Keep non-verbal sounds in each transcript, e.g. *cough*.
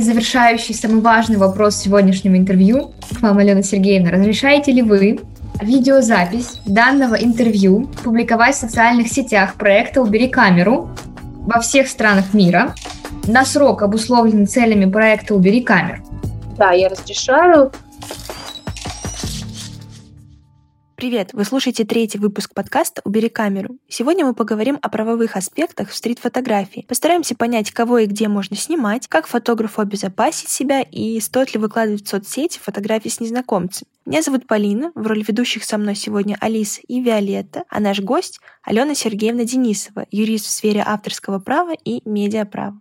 Завершающий, самый важный вопрос сегодняшнего интервью к вам, Алена Сергеевна. Разрешаете ли вы видеозапись данного интервью публиковать в социальных сетях проекта «Убери камеру» во всех странах мира на срок, обусловленный целями проекта «Убери камеру». Да, я разрешаю. Привет! Вы слушаете третий выпуск подкаста «Убери камеру». Сегодня мы поговорим о правовых аспектах в стрит-фотографии. Постараемся понять, кого и где можно снимать, как фотографу обезопасить себя и стоит ли выкладывать в соцсети фотографии с незнакомцами. Меня зовут Полина, в роли ведущих со мной сегодня Алиса и Виолетта, а наш гость — Алена Сергеевна Денисова, юрист в сфере авторского права и медиаправа.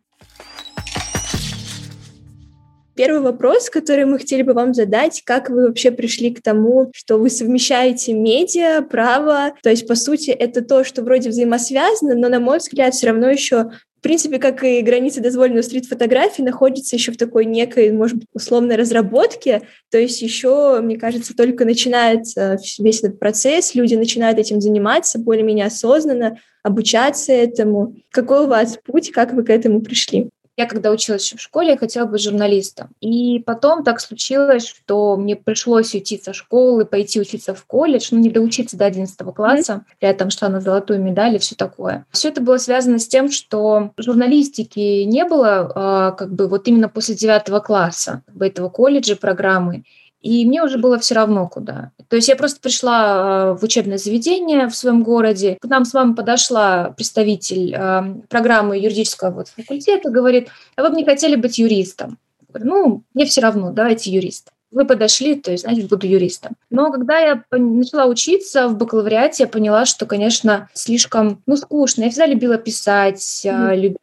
Первый вопрос, который мы хотели бы вам задать, как вы вообще пришли к тому, что вы совмещаете медиа, право, то есть, по сути, это то, что вроде взаимосвязано, но, на мой взгляд, все равно еще в принципе, как и граница дозволенной стрит-фотографии, находится еще в такой некой, может быть, условной разработке. То есть еще, мне кажется, только начинается весь этот процесс, люди начинают этим заниматься более-менее осознанно, обучаться этому. Какой у вас путь, как вы к этому пришли? Я когда училась в школе, я хотела быть журналистом. И потом так случилось, что мне пришлось уйти со школы, пойти учиться в колледж, ну, не доучиться до 11 класса, при этом шла на золотую медаль и все такое. Все это было связано с тем, что журналистики не было а, как бы вот именно после 9 класса как бы, этого колледжа, программы. И мне уже было все равно куда. То есть я просто пришла э, в учебное заведение в своем городе. К нам с вами подошла представитель э, программы юридического вот факультета, говорит, а вы бы не хотели быть юристом? Я говорю, ну, мне все равно, давайте юрист. Вы подошли, то есть, значит, буду юристом. Но когда я начала учиться в бакалавриате, я поняла, что, конечно, слишком, ну, скучно. Я всегда любила писать, mm-hmm. любила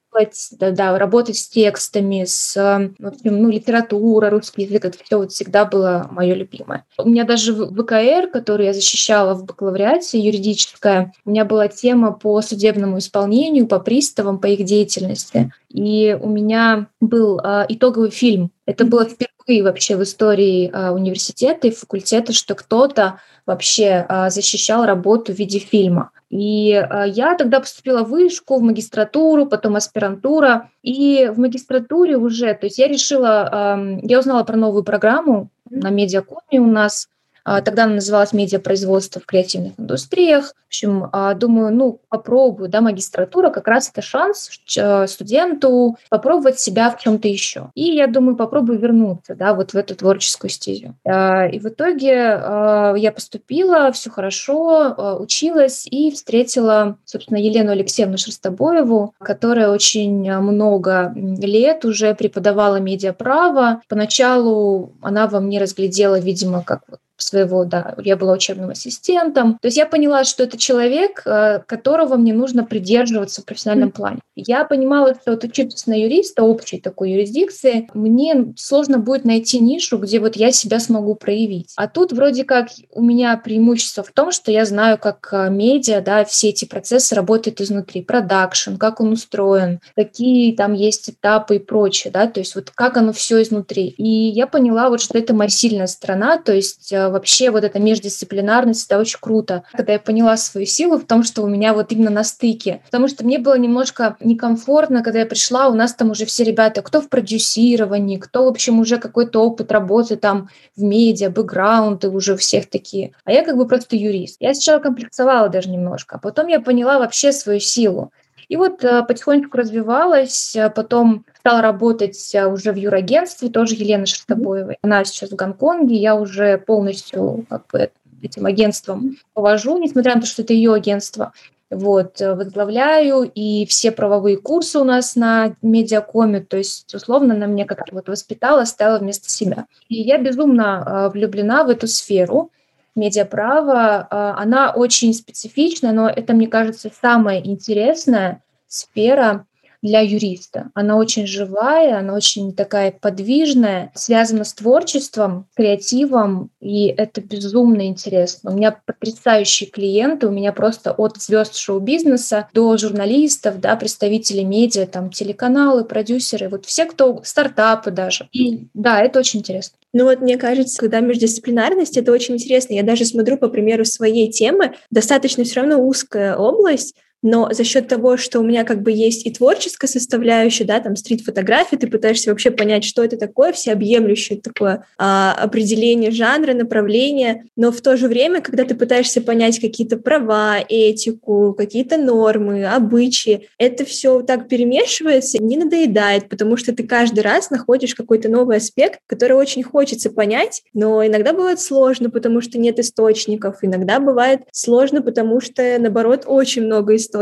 да, да, работать с текстами, с в общем, ну, литература, русский язык, это все вот всегда было мое любимое. У меня даже в ВКР, который я защищала в бакалавриате, юридическая, у меня была тема по судебному исполнению, по приставам, по их деятельности. И у меня был а, итоговый фильм. Это было впервые вообще в истории а, университета и факультета, что кто-то вообще а, защищал работу в виде фильма. И а, я тогда поступила в вышку, в магистратуру, потом аспирантура. И в магистратуре уже, то есть я решила, я узнала про новую программу на медиакоме у нас, а, тогда она называлась «Медиапроизводство в креативных индустриях». В общем, а, думаю, ну, попробую, да, магистратура, как раз это шанс э, студенту попробовать себя в чем-то еще. И я думаю, попробую вернуться, да, вот в эту творческую стезю. А, и в итоге я поступила, все хорошо, училась и встретила, собственно, Елену Алексеевну Шерстобоеву, которая очень много лет уже преподавала медиаправо. Поначалу она во мне разглядела, видимо, как вот своего, да, я была учебным ассистентом. То есть я поняла, что это человек, э, которого мне нужно придерживаться в профессиональном плане. Я понимала, что вот учиться на юриста, общей такой юрисдикции, мне сложно будет найти нишу, где вот я себя смогу проявить. А тут вроде как у меня преимущество в том, что я знаю, как э, медиа, да, все эти процессы работают изнутри, продакшн, как он устроен, какие там есть этапы и прочее, да, то есть вот как оно все изнутри. И я поняла вот, что это моя сильная сторона, то есть э, вообще вот эта междисциплинарность, это очень круто. Когда я поняла свою силу в том, что у меня вот именно на стыке. Потому что мне было немножко некомфортно, когда я пришла, у нас там уже все ребята, кто в продюсировании, кто, в общем, уже какой-то опыт работы там в медиа, бэкграунды уже у всех такие. А я как бы просто юрист. Я сначала комплексовала даже немножко, а потом я поняла вообще свою силу. И вот э, потихонечку развивалась, а потом стала работать э, уже в юрагентстве, тоже Елена Шерстобоева. Она сейчас в Гонконге, я уже полностью как бы этим агентством повожу, несмотря на то, что это ее агентство. Вот, э, возглавляю, и все правовые курсы у нас на медиакоме, то есть, условно, она меня как-то вот воспитала, ставила вместо себя. И я безумно влюблена в эту сферу, медиаправо, а, она очень специфична, но это, мне кажется, самая интересная сфера для юриста. Она очень живая, она очень такая подвижная, связана с творчеством, креативом, и это безумно интересно. У меня потрясающие клиенты, у меня просто от звезд шоу-бизнеса до журналистов, да, представителей медиа, там, телеканалы, продюсеры, вот все, кто стартапы даже. И да, это очень интересно. Ну вот мне кажется, когда междисциплинарность, это очень интересно. Я даже смотрю по примеру своей темы, достаточно все равно узкая область, но за счет того, что у меня как бы есть и творческая составляющая, да, там стрит-фотография, ты пытаешься вообще понять, что это такое, всеобъемлющее такое а, определение жанра, направления, но в то же время, когда ты пытаешься понять какие-то права, этику, какие-то нормы, обычаи, это все так перемешивается, не надоедает, потому что ты каждый раз находишь какой-то новый аспект, который очень хочется понять, но иногда бывает сложно, потому что нет источников, иногда бывает сложно, потому что, наоборот, очень много источников,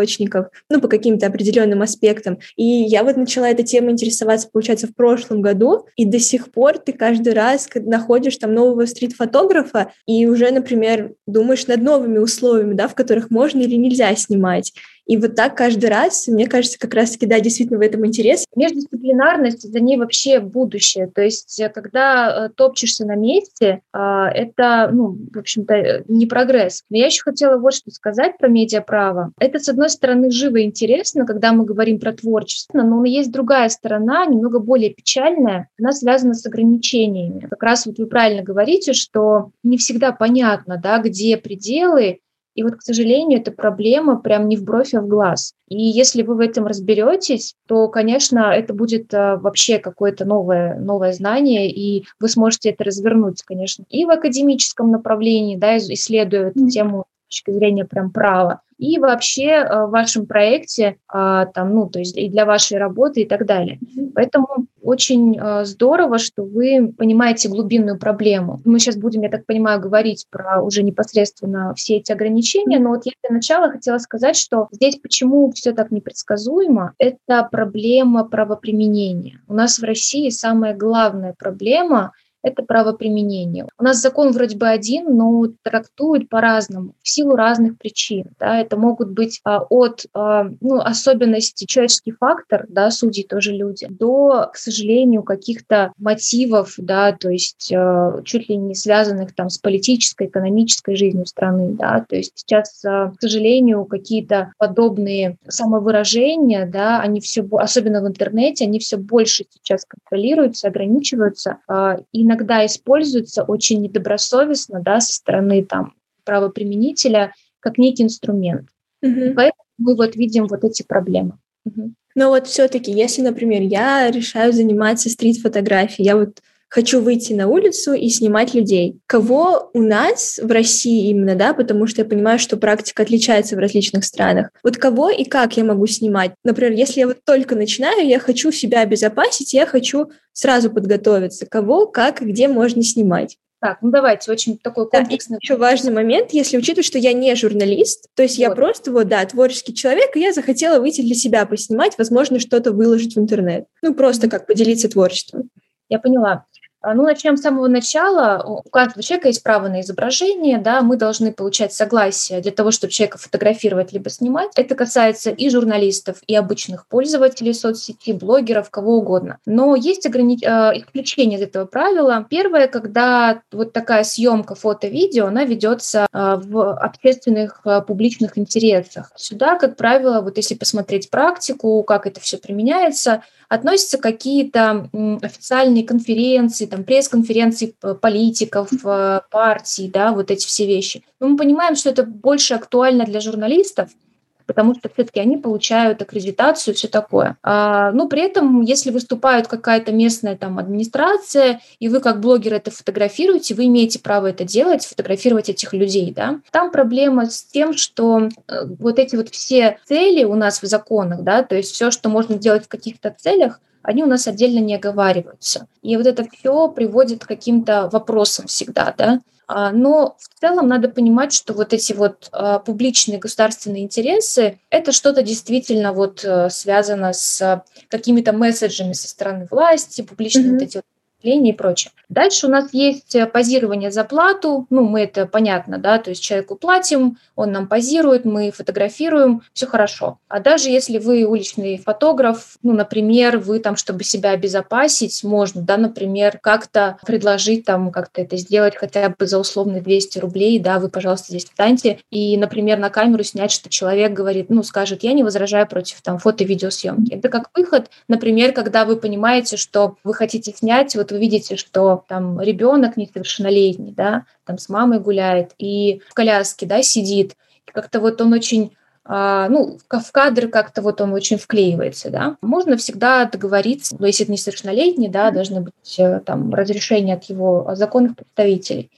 ну, по каким-то определенным аспектам. И я вот начала этой темой интересоваться, получается, в прошлом году, и до сих пор ты каждый раз находишь там нового стрит-фотографа, и уже, например, думаешь над новыми условиями, да, в которых можно или нельзя снимать. И вот так каждый раз, мне кажется, как раз-таки, да, действительно в этом интерес. Междисциплинарность, за ней вообще будущее. То есть, э, когда э, топчешься на месте, а, это, ну, в общем-то, э, не прогресс. Но я еще хотела вот что сказать про медиаправо. Это, с одной стороны, живо и интересно, когда мы говорим про творчество, но есть другая сторона, немного более печальная, она связана с ограничениями. Как раз вот вы правильно говорите, что не всегда понятно, да, где пределы, и вот, к сожалению, эта проблема прям не в бровь, а в глаз. И если вы в этом разберетесь, то, конечно, это будет а, вообще какое-то новое, новое знание, и вы сможете это развернуть, конечно, и в академическом направлении, да, исследуя эту тему с точки зрения прям права, и вообще э, в вашем проекте, а, там, ну, то есть и для вашей работы и так далее. Поэтому очень э, здорово, что вы понимаете глубинную проблему. Мы сейчас будем, я так понимаю, говорить про уже непосредственно все эти ограничения, но вот я для начала хотела сказать, что здесь почему все так непредсказуемо, это проблема правоприменения. У нас в России самая главная проблема это правоприменение. У нас закон вроде бы один, но трактуют по-разному, в силу разных причин. Да. Это могут быть а, от а, ну, особенностей человеческий фактор, да, судьи тоже люди, до, к сожалению, каких-то мотивов, да, то есть а, чуть ли не связанных там с политической, экономической жизнью страны. Да. То есть сейчас, а, к сожалению, какие-то подобные самовыражения, да, они все, особенно в интернете, они все больше сейчас контролируются, ограничиваются, а, и иногда используется очень недобросовестно да, со стороны там, правоприменителя как некий инструмент. Угу. Поэтому мы вот видим вот эти проблемы. Угу. Но вот все-таки, если, например, я решаю заниматься стрит-фотографией, я вот хочу выйти на улицу и снимать людей. Кого у нас в России именно, да, потому что я понимаю, что практика отличается в различных странах. Вот кого и как я могу снимать? Например, если я вот только начинаю, я хочу себя обезопасить, я хочу сразу подготовиться. Кого, как и где можно снимать? Так, ну давайте, очень такой комплексный. Да, еще важный момент, если учитывать, что я не журналист, то есть вот. я просто вот, да, творческий человек, и я захотела выйти для себя поснимать, возможно, что-то выложить в интернет. Ну, просто как поделиться творчеством. Я поняла. А, ну, начнем с самого начала. У каждого человека есть право на изображение, да, мы должны получать согласие для того, чтобы человека фотографировать либо снимать. Это касается и журналистов, и обычных пользователей соцсети, блогеров, кого угодно. Но есть ограни... А, исключение из этого правила. Первое, когда вот такая съемка фото-видео, она ведется а, в общественных публичных интересах. Сюда, как правило, вот если посмотреть практику, как это все применяется, относятся какие-то официальные конференции, там, пресс-конференции политиков, э, партий, да, вот эти все вещи. Но мы понимаем, что это больше актуально для журналистов, потому что все-таки они получают аккредитацию и все такое. А, ну, при этом, если выступает какая-то местная там администрация, и вы как блогер это фотографируете, вы имеете право это делать, фотографировать этих людей, да. Там проблема с тем, что э, вот эти вот все цели у нас в законах, да, то есть все, что можно делать в каких-то целях, они у нас отдельно не оговариваются. И вот это все приводит к каким-то вопросам всегда, да. А, но в целом надо понимать, что вот эти вот а, публичные государственные интересы – это что-то действительно вот э, связано с какими-то месседжами со стороны власти, публичные mm-hmm. вот эти вот и прочее. Дальше у нас есть э, позирование за плату. Ну, мы это понятно, да, то есть человеку платим, он нам позирует, мы фотографируем, все хорошо. А даже если вы уличный фотограф, ну, например, вы там, чтобы себя обезопасить, можно, да, например, как-то предложить там, как-то это сделать хотя бы за условные 200 рублей, да, вы, пожалуйста, здесь встаньте, и, например, на камеру снять, что человек говорит, ну, скажет, я не возражаю против там фото-видеосъемки. Это как выход, например, когда вы понимаете, что вы хотите снять, вот вы видите, что там ребенок несовершеннолетний, да, там с мамой гуляет и в коляске, да, сидит, как-то вот он очень а, ну, в кадр как-то вот он очень вклеивается, да. Можно всегда договориться, но если это несовершеннолетний, да, должны быть э, там разрешения от его законных представителей.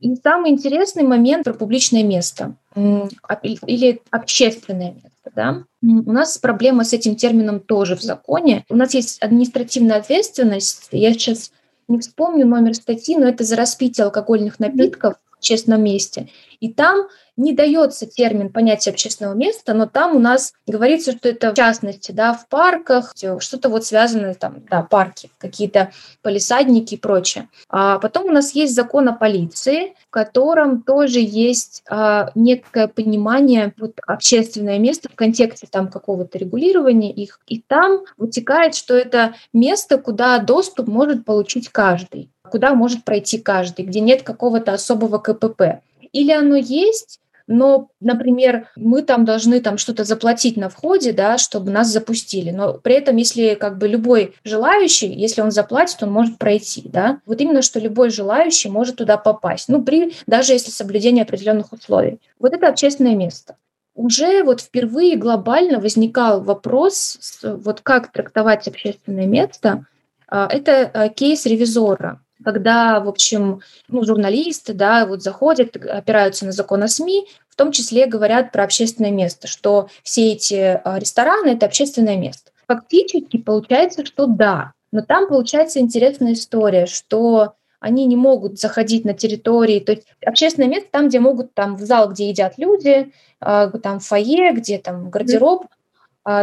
И самый интересный момент про публичное место или общественное место. Да? У нас проблема с этим термином тоже в законе. У нас есть административная ответственность. Я сейчас не вспомню номер статьи, но это за распитие алкогольных напитков общественном месте. И там не дается термин понятия общественного места, но там у нас говорится, что это в частности, да, в парках, что-то вот связанное там, да, парки, какие-то полисадники и прочее. А потом у нас есть закон о полиции, в котором тоже есть а, некое понимание вот общественное место в контексте там какого-то регулирования их, и там вытекает, что это место, куда доступ может получить каждый куда может пройти каждый, где нет какого-то особого КПП. Или оно есть, но, например, мы там должны там что-то заплатить на входе, да, чтобы нас запустили. Но при этом, если как бы любой желающий, если он заплатит, он может пройти, да. Вот именно, что любой желающий может туда попасть. Ну, при, даже если соблюдение определенных условий. Вот это общественное место уже вот впервые глобально возникал вопрос, вот как трактовать общественное место. А, это а, кейс ревизора когда, в общем, ну, журналисты, да, вот заходят, опираются на закон о СМИ, в том числе говорят про общественное место, что все эти а, рестораны – это общественное место. Фактически получается, что да, но там получается интересная история, что они не могут заходить на территории, то есть общественное место там, где могут, там в зал, где едят люди, а, там фойе, где там гардероб,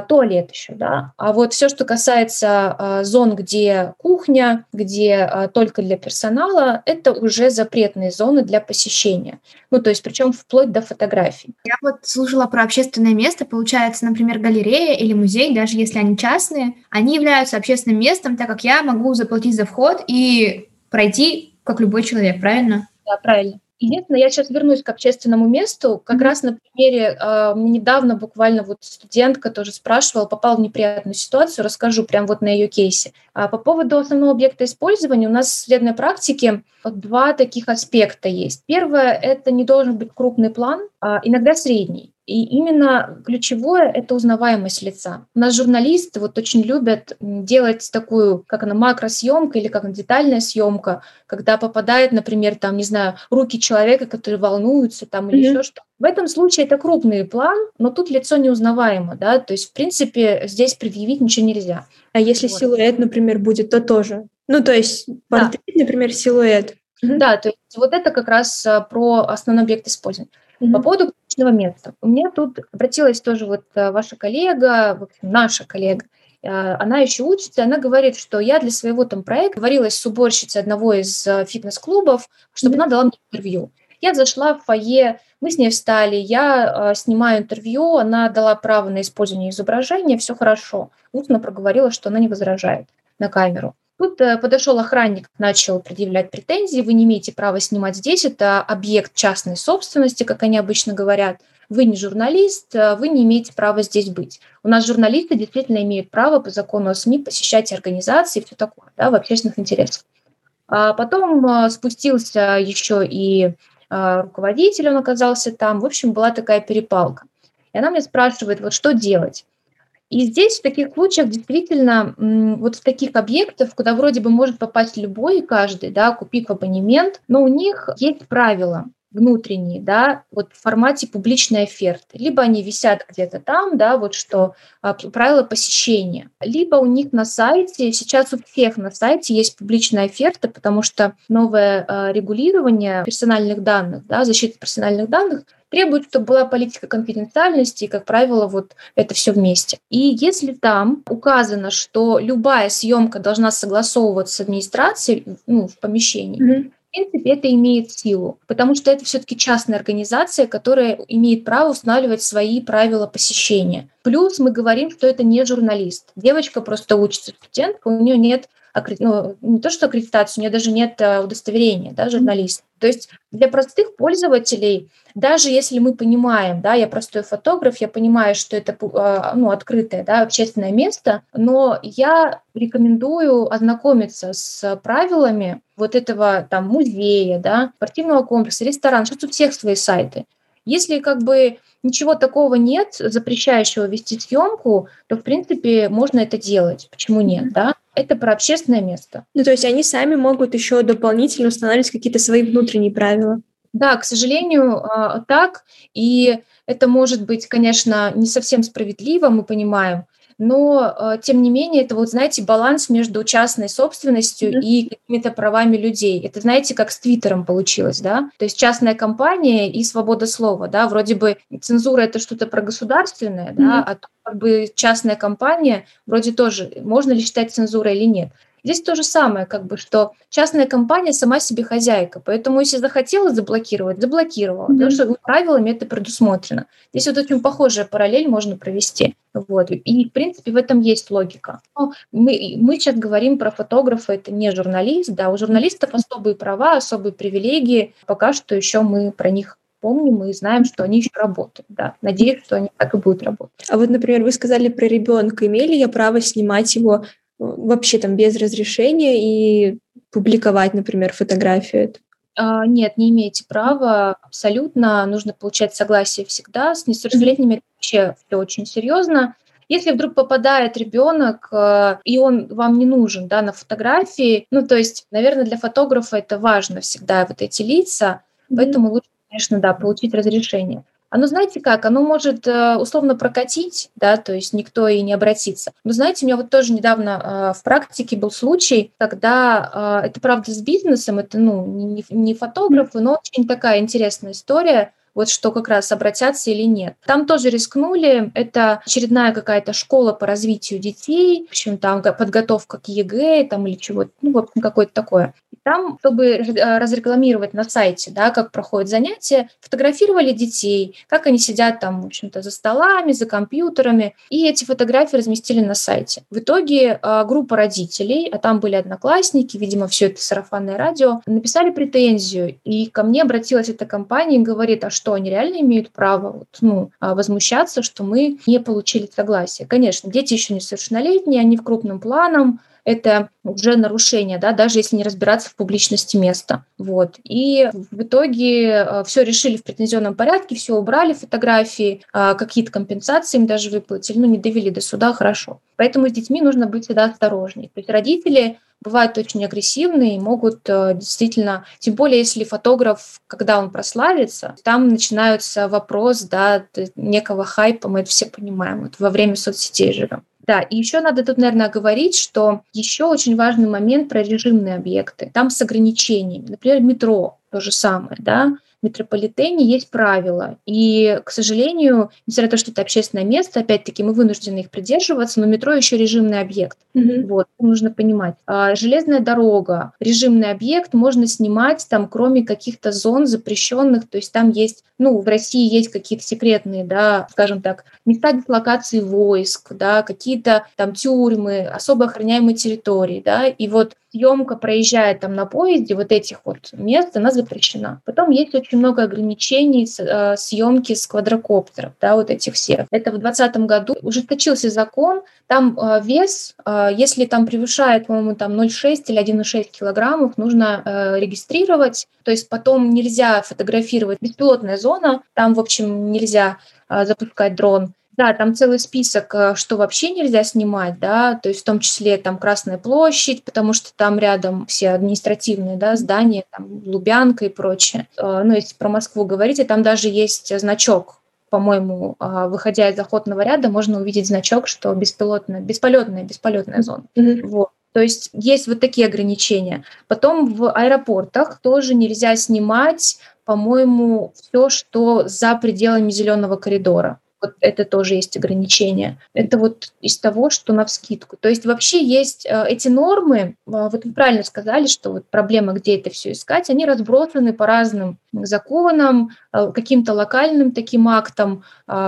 туалет еще, да. А вот все, что касается а, зон, где кухня, где а, только для персонала, это уже запретные зоны для посещения. Ну, то есть причем вплоть до фотографий. Я вот слушала про общественное место. Получается, например, галерея или музей, даже если они частные, они являются общественным местом, так как я могу заплатить за вход и пройти, как любой человек, правильно? Да, правильно. Единственное, я сейчас вернусь к общественному месту. Как mm-hmm. раз на примере, э, недавно буквально вот студентка тоже спрашивала, попала в неприятную ситуацию, расскажу прям вот на ее кейсе. А по поводу основного объекта использования у нас в следной практике два таких аспекта есть. Первое – это не должен быть крупный план, а иногда средний. И именно ключевое – это узнаваемость лица. У нас журналисты вот очень любят делать такую, как она, макросъемка или как детальная съемка, когда попадает, например, там, не знаю, руки человека, которые волнуются там или mm-hmm. еще что. В этом случае это крупный план, но тут лицо неузнаваемо, да, то есть, в принципе, здесь предъявить ничего нельзя. А если вот. силуэт, например, будет, то тоже. Ну, то есть портрет, да. например, силуэт. Да, то есть вот это как раз а, про основной объект использования. Mm-hmm. По поводу личного места. У меня тут обратилась тоже вот э, ваша коллега, наша коллега, э, она еще учится, она говорит, что я для своего там проекта говорилась с уборщицей одного из э, фитнес-клубов, чтобы mm-hmm. она дала мне интервью. Я зашла в фойе, мы с ней встали, я э, снимаю интервью, она дала право на использование изображения, все хорошо. Устно проговорила, что она не возражает на камеру. Тут э, подошел охранник, начал предъявлять претензии. Вы не имеете права снимать здесь, это объект частной собственности, как они обычно говорят. Вы не журналист, э, вы не имеете права здесь быть. У нас журналисты действительно имеют право по закону о СМИ посещать организации и все такое, да, в общественных интересах. А потом э, спустился еще и руководитель, он оказался там. В общем, была такая перепалка. И она мне спрашивает, вот что делать? И здесь в таких случаях действительно вот в таких объектах, куда вроде бы может попасть любой и каждый, да, купив абонемент, но у них есть правила внутренние, да, вот в формате публичной оферты. Либо они висят где-то там, да, вот что а, правила посещения. Либо у них на сайте, сейчас у всех на сайте есть публичная оферта, потому что новое а, регулирование персональных данных, да, защита персональных данных требует, чтобы была политика конфиденциальности, и, как правило, вот это все вместе. И если там указано, что любая съемка должна согласовываться с администрацией ну, в помещении, mm-hmm принципе, это имеет силу, потому что это все-таки частная организация, которая имеет право устанавливать свои правила посещения. Плюс мы говорим, что это не журналист. Девочка просто учится, студентка, у нее нет ну, не то что аккредитации, у нее даже нет э, удостоверения, да, журналист. То есть для простых пользователей, даже если мы понимаем, да, я простой фотограф, я понимаю, что это э, ну, открытое, да, общественное место, но я рекомендую ознакомиться с правилами вот этого там музея, да, спортивного комплекса, ресторана, сейчас у всех свои сайты. Если как бы ничего такого нет, запрещающего вести съемку, то, в принципе, можно это делать. Почему нет, да? Это про общественное место. Ну, то есть они сами могут еще дополнительно устанавливать какие-то свои внутренние правила. Да, к сожалению, а, так. И это может быть, конечно, не совсем справедливо, мы понимаем, но э, тем не менее это вот, знаете, баланс между частной собственностью mm-hmm. и какими-то правами людей. Это, знаете, как с Твиттером получилось, да? То есть частная компания и свобода слова, да? Вроде бы цензура это что-то про государственное, mm-hmm. да, а как бы частная компания вроде тоже можно ли считать цензурой или нет. Здесь то же самое, как бы, что частная компания сама себе хозяйка, поэтому если захотела заблокировать, заблокировала, mm-hmm. потому что правилами это предусмотрено. Здесь вот очень похожая параллель можно провести. Вот. И, в принципе, в этом есть логика. Но мы, мы сейчас говорим про фотографа, это не журналист, да, у журналистов особые права, особые привилегии. Пока что еще мы про них помним и знаем, что они еще работают. Да. Надеюсь, что они так и будут работать. А вот, например, вы сказали про ребенка. Имели я право снимать его вообще там без разрешения и публиковать, например, фотографию эту? А, нет, не имеете права абсолютно. Нужно получать согласие всегда. С несовершеннолетними вообще все очень серьезно. Если вдруг попадает ребенок, э, и он вам не нужен да, на фотографии, ну, то есть, наверное, для фотографа это важно всегда, вот эти лица, mm-hmm. поэтому лучше, конечно, да, получить разрешение. Оно, знаете как, оно может э, условно прокатить, да, то есть никто и не обратится. Но знаете, у меня вот тоже недавно э, в практике был случай, когда э, это правда с бизнесом, это, ну, не, не фотографы, но очень такая интересная история вот что как раз обратятся или нет. Там тоже рискнули, это очередная какая-то школа по развитию детей, в общем, там подготовка к ЕГЭ там или чего-то, ну, в общем, какое-то такое. И там, чтобы э, разрекламировать на сайте, да, как проходят занятия, фотографировали детей, как они сидят там, в общем-то, за столами, за компьютерами, и эти фотографии разместили на сайте. В итоге э, группа родителей, а там были одноклассники, видимо, все это сарафанное радио, написали претензию, и ко мне обратилась эта компания и говорит, а что что они реально имеют право вот, ну, а, возмущаться, что мы не получили согласие. Конечно, дети еще несовершеннолетние, они в крупном планом, это уже нарушение, да, даже если не разбираться в публичности места. Вот. И в итоге э, все решили в претензионном порядке, все убрали фотографии, э, какие-то компенсации им даже выплатили, ну, не довели до суда, хорошо. Поэтому с детьми нужно быть всегда осторожнее. То есть родители бывают очень агрессивные и могут э, действительно, тем более если фотограф, когда он прославится, там начинается вопрос, да, некого хайпа, мы это все понимаем, вот во время соцсетей живем. Да, и еще надо тут, наверное, говорить, что еще очень важный момент про режимные объекты. Там с ограничениями. Например, метро то же самое, да метрополитене есть правила. И, к сожалению, несмотря на то, что это общественное место, опять-таки мы вынуждены их придерживаться, но метро еще режимный объект. Mm-hmm. Вот, нужно понимать. А, железная дорога, режимный объект, можно снимать там, кроме каких-то зон запрещенных, то есть там есть, ну, в России есть какие-то секретные, да, скажем так, места дислокации войск, да, какие-то там тюрьмы, особо охраняемые территории, да, и вот съемка проезжает там на поезде, вот этих вот мест, она запрещена. Потом есть очень много ограничений э, съемки с квадрокоптеров, да, вот этих всех. Это в 2020 году ужесточился закон, там э, вес, э, если там превышает, по-моему, там 0,6 или 1,6 килограммов, нужно э, регистрировать, то есть потом нельзя фотографировать беспилотная зона, там, в общем, нельзя э, запускать дрон, да, там целый список, э, что вообще нельзя снимать, да, то есть в том числе там Красная площадь, потому что там рядом все административные, да, здания, там Лубянка и прочее. Э, ну, если про Москву говорить, там даже есть значок по-моему, э, выходя из охотного ряда, можно увидеть значок, что беспилотная, бесполетная, бесполетная зона. Mm-hmm. Вот. То есть есть вот такие ограничения. Потом в аэропортах тоже нельзя снимать, по-моему, все, что за пределами зеленого коридора вот это тоже есть ограничение. Это вот из того, что на вскидку. То есть вообще есть э, эти нормы, э, вот вы правильно сказали, что вот проблема, где это все искать, они разбросаны по разным законам, э, каким-то локальным таким актам,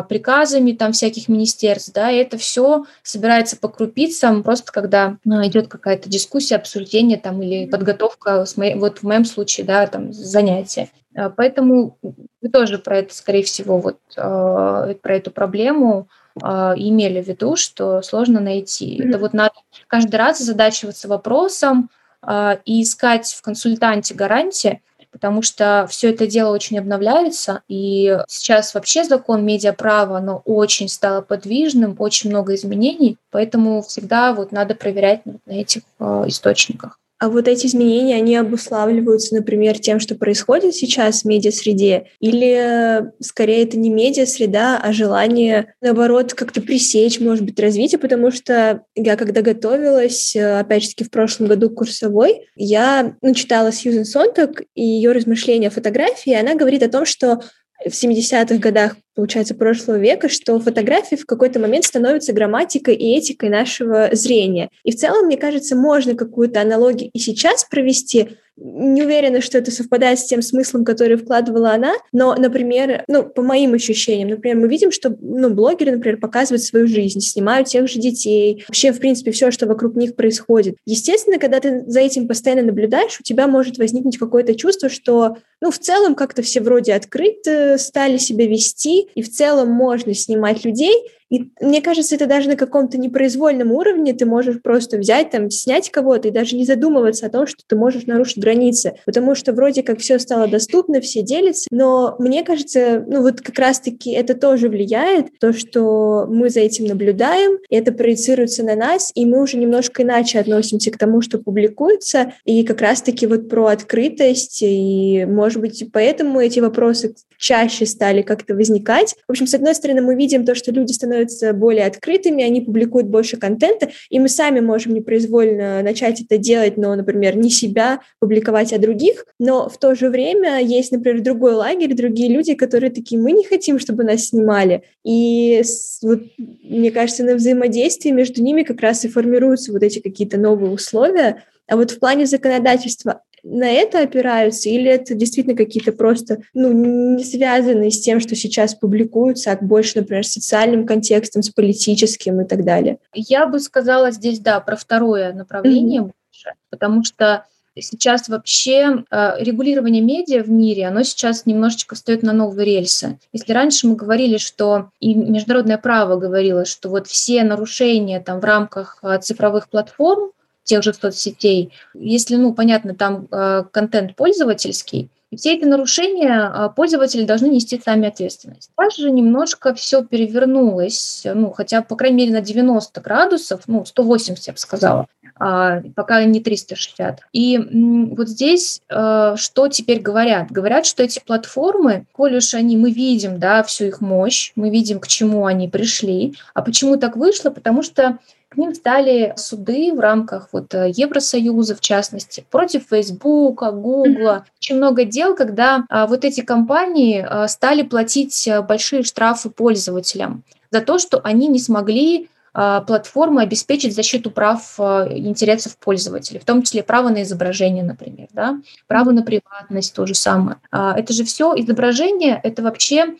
приказами там всяких министерств, да, и это все собирается по крупицам, просто когда идет какая-то дискуссия, обсуждение там или подготовка, вот в моем случае, да, там занятия. Поэтому вы тоже про это, скорее всего, вот э, про эту проблему э, имели в виду, что сложно найти. Mm-hmm. Это вот надо каждый раз задачиваться вопросом э, и искать в консультанте гарантии, потому что все это дело очень обновляется, и сейчас вообще закон медиаправа, оно очень стало подвижным, очень много изменений, поэтому всегда вот надо проверять на этих э, источниках. А вот эти изменения, они обуславливаются, например, тем, что происходит сейчас в медиасреде? Или скорее это не медиасреда, а желание, наоборот, как-то пресечь, может быть, развитие? Потому что я, когда готовилась, опять же таки, в прошлом году курсовой, я ну, читала Сьюзен Сонтак и ее размышления о фотографии, и она говорит о том, что в 70-х годах получается, прошлого века, что фотографии в какой-то момент становятся грамматикой и этикой нашего зрения. И в целом, мне кажется, можно какую-то аналогию и сейчас провести, не уверена, что это совпадает с тем смыслом, который вкладывала она, но, например, ну, по моим ощущениям, например, мы видим, что, ну, блогеры, например, показывают свою жизнь, снимают тех же детей, вообще, в принципе, все, что вокруг них происходит. Естественно, когда ты за этим постоянно наблюдаешь, у тебя может возникнуть какое-то чувство, что, ну, в целом как-то все вроде открыты стали себя вести, и в целом можно снимать людей, и мне кажется, это даже на каком-то непроизвольном уровне ты можешь просто взять, там, снять кого-то и даже не задумываться о том, что ты можешь нарушить границы, потому что вроде как все стало доступно, все делятся, но мне кажется, ну вот как раз-таки это тоже влияет, то, что мы за этим наблюдаем, и это проецируется на нас, и мы уже немножко иначе относимся к тому, что публикуется, и как раз-таки вот про открытость, и, может быть, поэтому эти вопросы чаще стали как-то возникать. В общем, с одной стороны, мы видим то, что люди становятся становятся более открытыми, они публикуют больше контента, и мы сами можем непроизвольно начать это делать, но, например, не себя публиковать, а других, но в то же время есть, например, другой лагерь, другие люди, которые такие, мы не хотим, чтобы нас снимали, и вот, мне кажется, на взаимодействии между ними как раз и формируются вот эти какие-то новые условия, а вот в плане законодательства на это опираются, или это действительно какие-то просто, ну, не связанные с тем, что сейчас публикуются, а больше, например, с социальным контекстом, с политическим и так далее? Я бы сказала здесь, да, про второе направление mm-hmm. больше, потому что сейчас вообще э, регулирование медиа в мире, оно сейчас немножечко стоит на новые рельсы. Если раньше мы говорили, что и международное право говорило, что вот все нарушения там в рамках э, цифровых платформ, тех же соцсетей, если, ну, понятно, там э, контент пользовательский, и все эти нарушения э, пользователи должны нести сами ответственность. Также немножко все перевернулось, ну, хотя, по крайней мере, на 90 градусов, ну, 180, я бы сказала, а, пока не 360. И вот здесь э, что теперь говорят? Говорят, что эти платформы, коль уж они, мы видим, да, всю их мощь, мы видим, к чему они пришли. А почему так вышло? Потому что к ним стали суды в рамках вот э, Евросоюза, в частности, против Фейсбука, Гугла. Очень много дел, когда а, вот эти компании а, стали платить э, большие штрафы пользователям за то, что они не смогли а, платформы обеспечить защиту прав интересов пользователей, в том числе право на изображение, например, да, право на приватность, то же самое. Это же все изображение, это вообще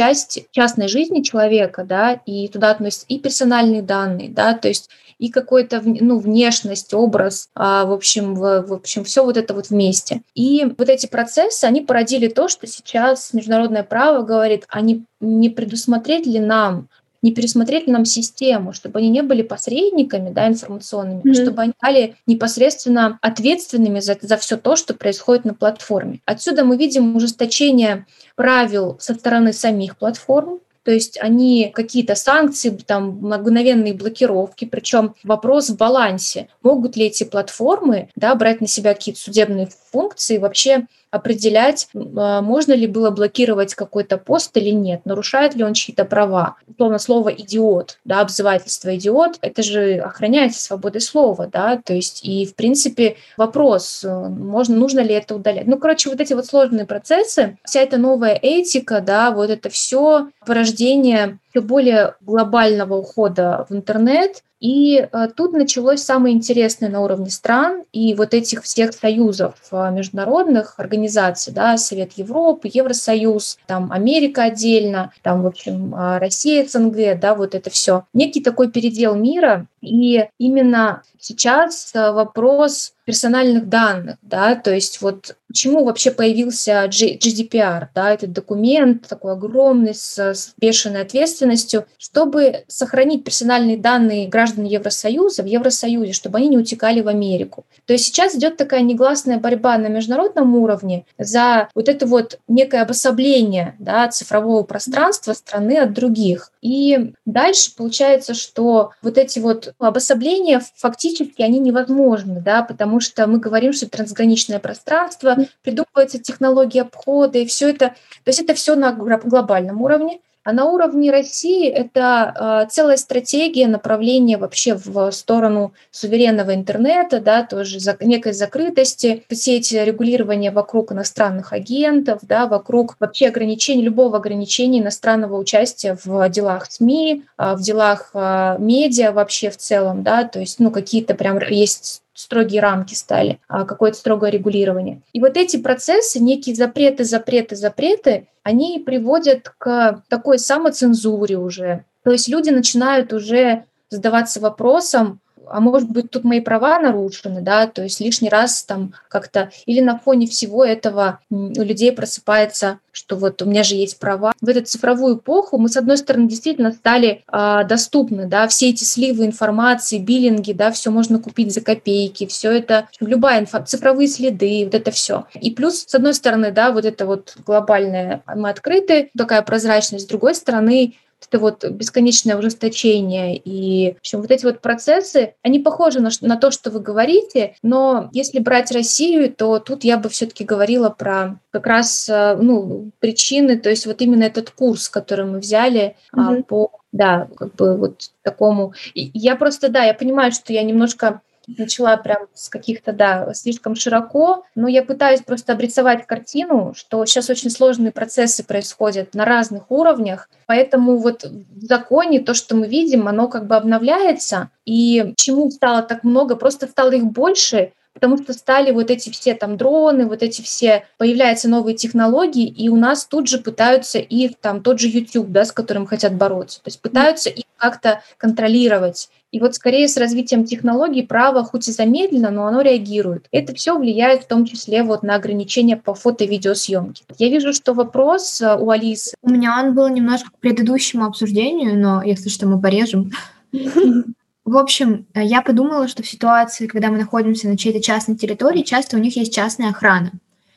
часть частной жизни человека, да, и туда относятся и персональные данные, да, то есть и какой-то, ну, внешность, образ, а, в общем, в, в общем, все вот это вот вместе. И вот эти процессы, они породили то, что сейчас международное право говорит, а не, не предусмотреть ли нам не пересмотреть нам систему, чтобы они не были посредниками да, информационными, mm-hmm. чтобы они стали непосредственно ответственными за, за все то, что происходит на платформе. Отсюда мы видим ужесточение правил со стороны самих платформ, то есть они какие-то санкции, там мгновенные блокировки, причем вопрос в балансе. Могут ли эти платформы да, брать на себя какие-то судебные функции, вообще определять, а, можно ли было блокировать какой-то пост или нет, нарушает ли он чьи-то права. Условно, слово «идиот», да, обзывательство «идиот», это же охраняется свободой слова, да, то есть и, в принципе, вопрос, э, можно, нужно ли это удалять. Ну, короче, вот эти вот сложные процессы, вся эта новая этика, да, вот это все порождение все более глобального ухода в интернет, и э, тут началось самое интересное на уровне стран и вот этих всех союзов э, международных организаций, да, Совет Европы, Евросоюз, там Америка отдельно, там, в общем, э, Россия, СНГ, да, вот это все. Некий такой передел мира, И именно сейчас вопрос персональных данных, да, то есть вот почему вообще появился GDPR, да, этот документ такой огромный с, с бешеной ответственностью, чтобы сохранить персональные данные граждан Евросоюза в Евросоюзе, чтобы они не утекали в Америку. То есть сейчас идет такая негласная борьба на международном уровне за вот это вот некое обособление да, цифрового пространства страны от других. И дальше получается, что вот эти вот обособления фактически они невозможны, да, потому что мы говорим, что трансграничное пространство, придумываются технологии обхода, и все это, то есть это все на глобальном уровне. А на уровне России это э, целая стратегия направления вообще в сторону суверенного интернета, да, тоже за, некой закрытости, все эти регулирования вокруг иностранных агентов, да, вокруг вообще ограничений, любого ограничения иностранного участия в делах СМИ, э, в делах э, медиа вообще в целом, да, то есть, ну, какие-то прям есть строгие рамки стали, а, какое-то строгое регулирование. И вот эти процессы, некие запреты, запреты, запреты, они приводят к такой самоцензуре уже. То есть люди начинают уже задаваться вопросом, а может быть, тут мои права нарушены, да, то есть лишний раз там как-то, или на фоне всего этого у людей просыпается, что вот у меня же есть права. В эту цифровую эпоху мы, с одной стороны, действительно стали э, доступны, да, все эти сливы информации, биллинги, да, все можно купить за копейки, все это, любая инфа, цифровые следы, вот это все. И плюс, с одной стороны, да, вот это вот глобальное, мы открыты, такая прозрачность, с другой стороны, это вот бесконечное ужесточение и, в общем, вот эти вот процессы, они похожи на, на то, что вы говорите, но если брать Россию, то тут я бы все-таки говорила про как раз э, ну, причины, то есть вот именно этот курс, который мы взяли mm-hmm. по да, как бы вот такому. И я просто, да, я понимаю, что я немножко начала прям с каких-то, да, слишком широко, но я пытаюсь просто обрисовать картину, что сейчас очень сложные процессы происходят на разных уровнях, поэтому вот в законе то, что мы видим, оно как бы обновляется, и чему стало так много, просто стало их больше, потому что стали вот эти все там дроны, вот эти все, появляются новые технологии, и у нас тут же пытаются их, там, тот же YouTube, да, с которым хотят бороться, то есть пытаются их как-то контролировать. И вот скорее с развитием технологий право, хоть и замедленно, но оно реагирует. Это все влияет в том числе вот на ограничения по фото- и видеосъемке. Я вижу, что вопрос э, у Алисы. У меня он был немножко к предыдущему обсуждению, но если что, мы порежем. *laughs* В общем, э, я подумала, что в ситуации, когда мы находимся на чьей-то частной территории, часто у них есть частная охрана.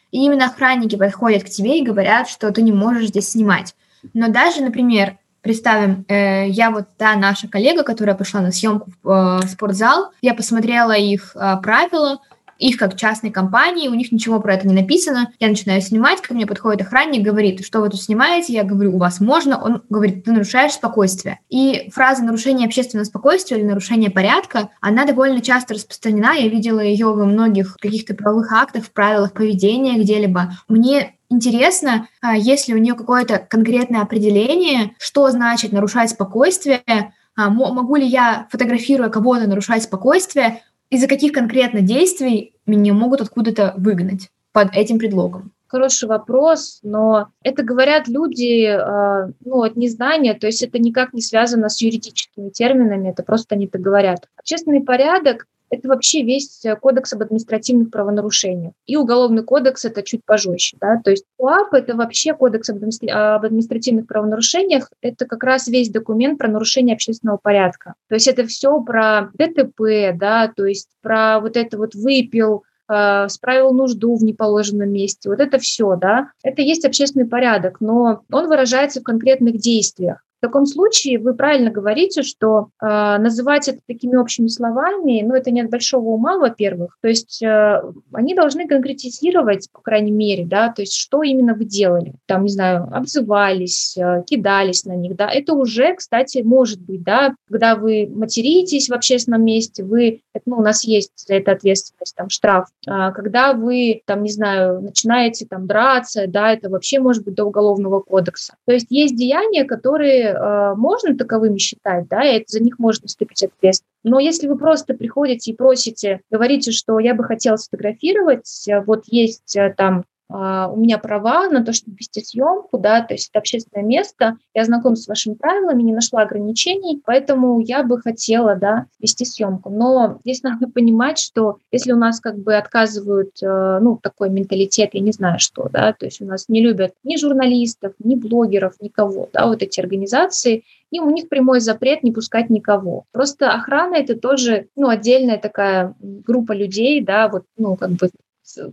И именно охранники подходят к тебе и говорят, что ты не можешь здесь снимать. Но даже, например, представим, э, я вот та наша коллега, которая пошла на съемку в э, спортзал, я посмотрела их э, правила, их как частной компании, у них ничего про это не написано. Я начинаю снимать, ко мне подходит охранник, говорит, что вы тут снимаете? Я говорю, у вас можно? Он говорит, ты нарушаешь спокойствие. И фраза нарушение общественного спокойствия или нарушение порядка, она довольно часто распространена. Я видела ее во многих каких-то правовых актах, в правилах поведения где-либо. Мне интересно, а, есть ли у нее какое-то конкретное определение, что значит нарушать спокойствие, а, могу ли я, фотографируя кого-то, нарушать спокойствие, из-за каких конкретно действий меня могут откуда-то выгнать под этим предлогом? Хороший вопрос, но это говорят люди э, ну, от незнания, то есть это никак не связано с юридическими терминами, это просто они так говорят. Общественный порядок это вообще весь э, кодекс об административных правонарушениях. И уголовный кодекс это чуть пожестче. Да? То есть КОАП это вообще кодекс об, административных правонарушениях, это как раз весь документ про нарушение общественного порядка. То есть это все про ДТП, да, то есть про вот это вот выпил, э, справил нужду в неположенном месте. Вот это все, да. Это есть общественный порядок, но он выражается в конкретных действиях. В таком случае вы правильно говорите, что э, называть это такими общими словами, ну, это не от большого ума, во-первых. То есть э, они должны конкретизировать, по крайней мере, да, то есть что именно вы делали. Там, не знаю, обзывались, э, кидались на них, да. Это уже, кстати, может быть, да, когда вы материтесь в общественном месте, вы, ну, у нас есть за это ответственность, там, штраф. А когда вы, там, не знаю, начинаете там драться, да, это вообще может быть до уголовного кодекса. То есть есть деяния, которые э, можно таковыми считать, да, и за них можно наступить ответственность. Но если вы просто приходите и просите, говорите, что я бы хотела сфотографировать, э, вот есть э, там у меня права на то, чтобы вести съемку, да, то есть это общественное место, я знакома с вашими правилами, не нашла ограничений, поэтому я бы хотела, да, вести съемку. Но здесь надо понимать, что если у нас как бы отказывают, э, ну, такой менталитет, я не знаю что, да, то есть у нас не любят ни журналистов, ни блогеров, никого, да, вот эти организации, и у них прямой запрет не пускать никого. Просто охрана это тоже, ну, отдельная такая группа людей, да, вот, ну, как бы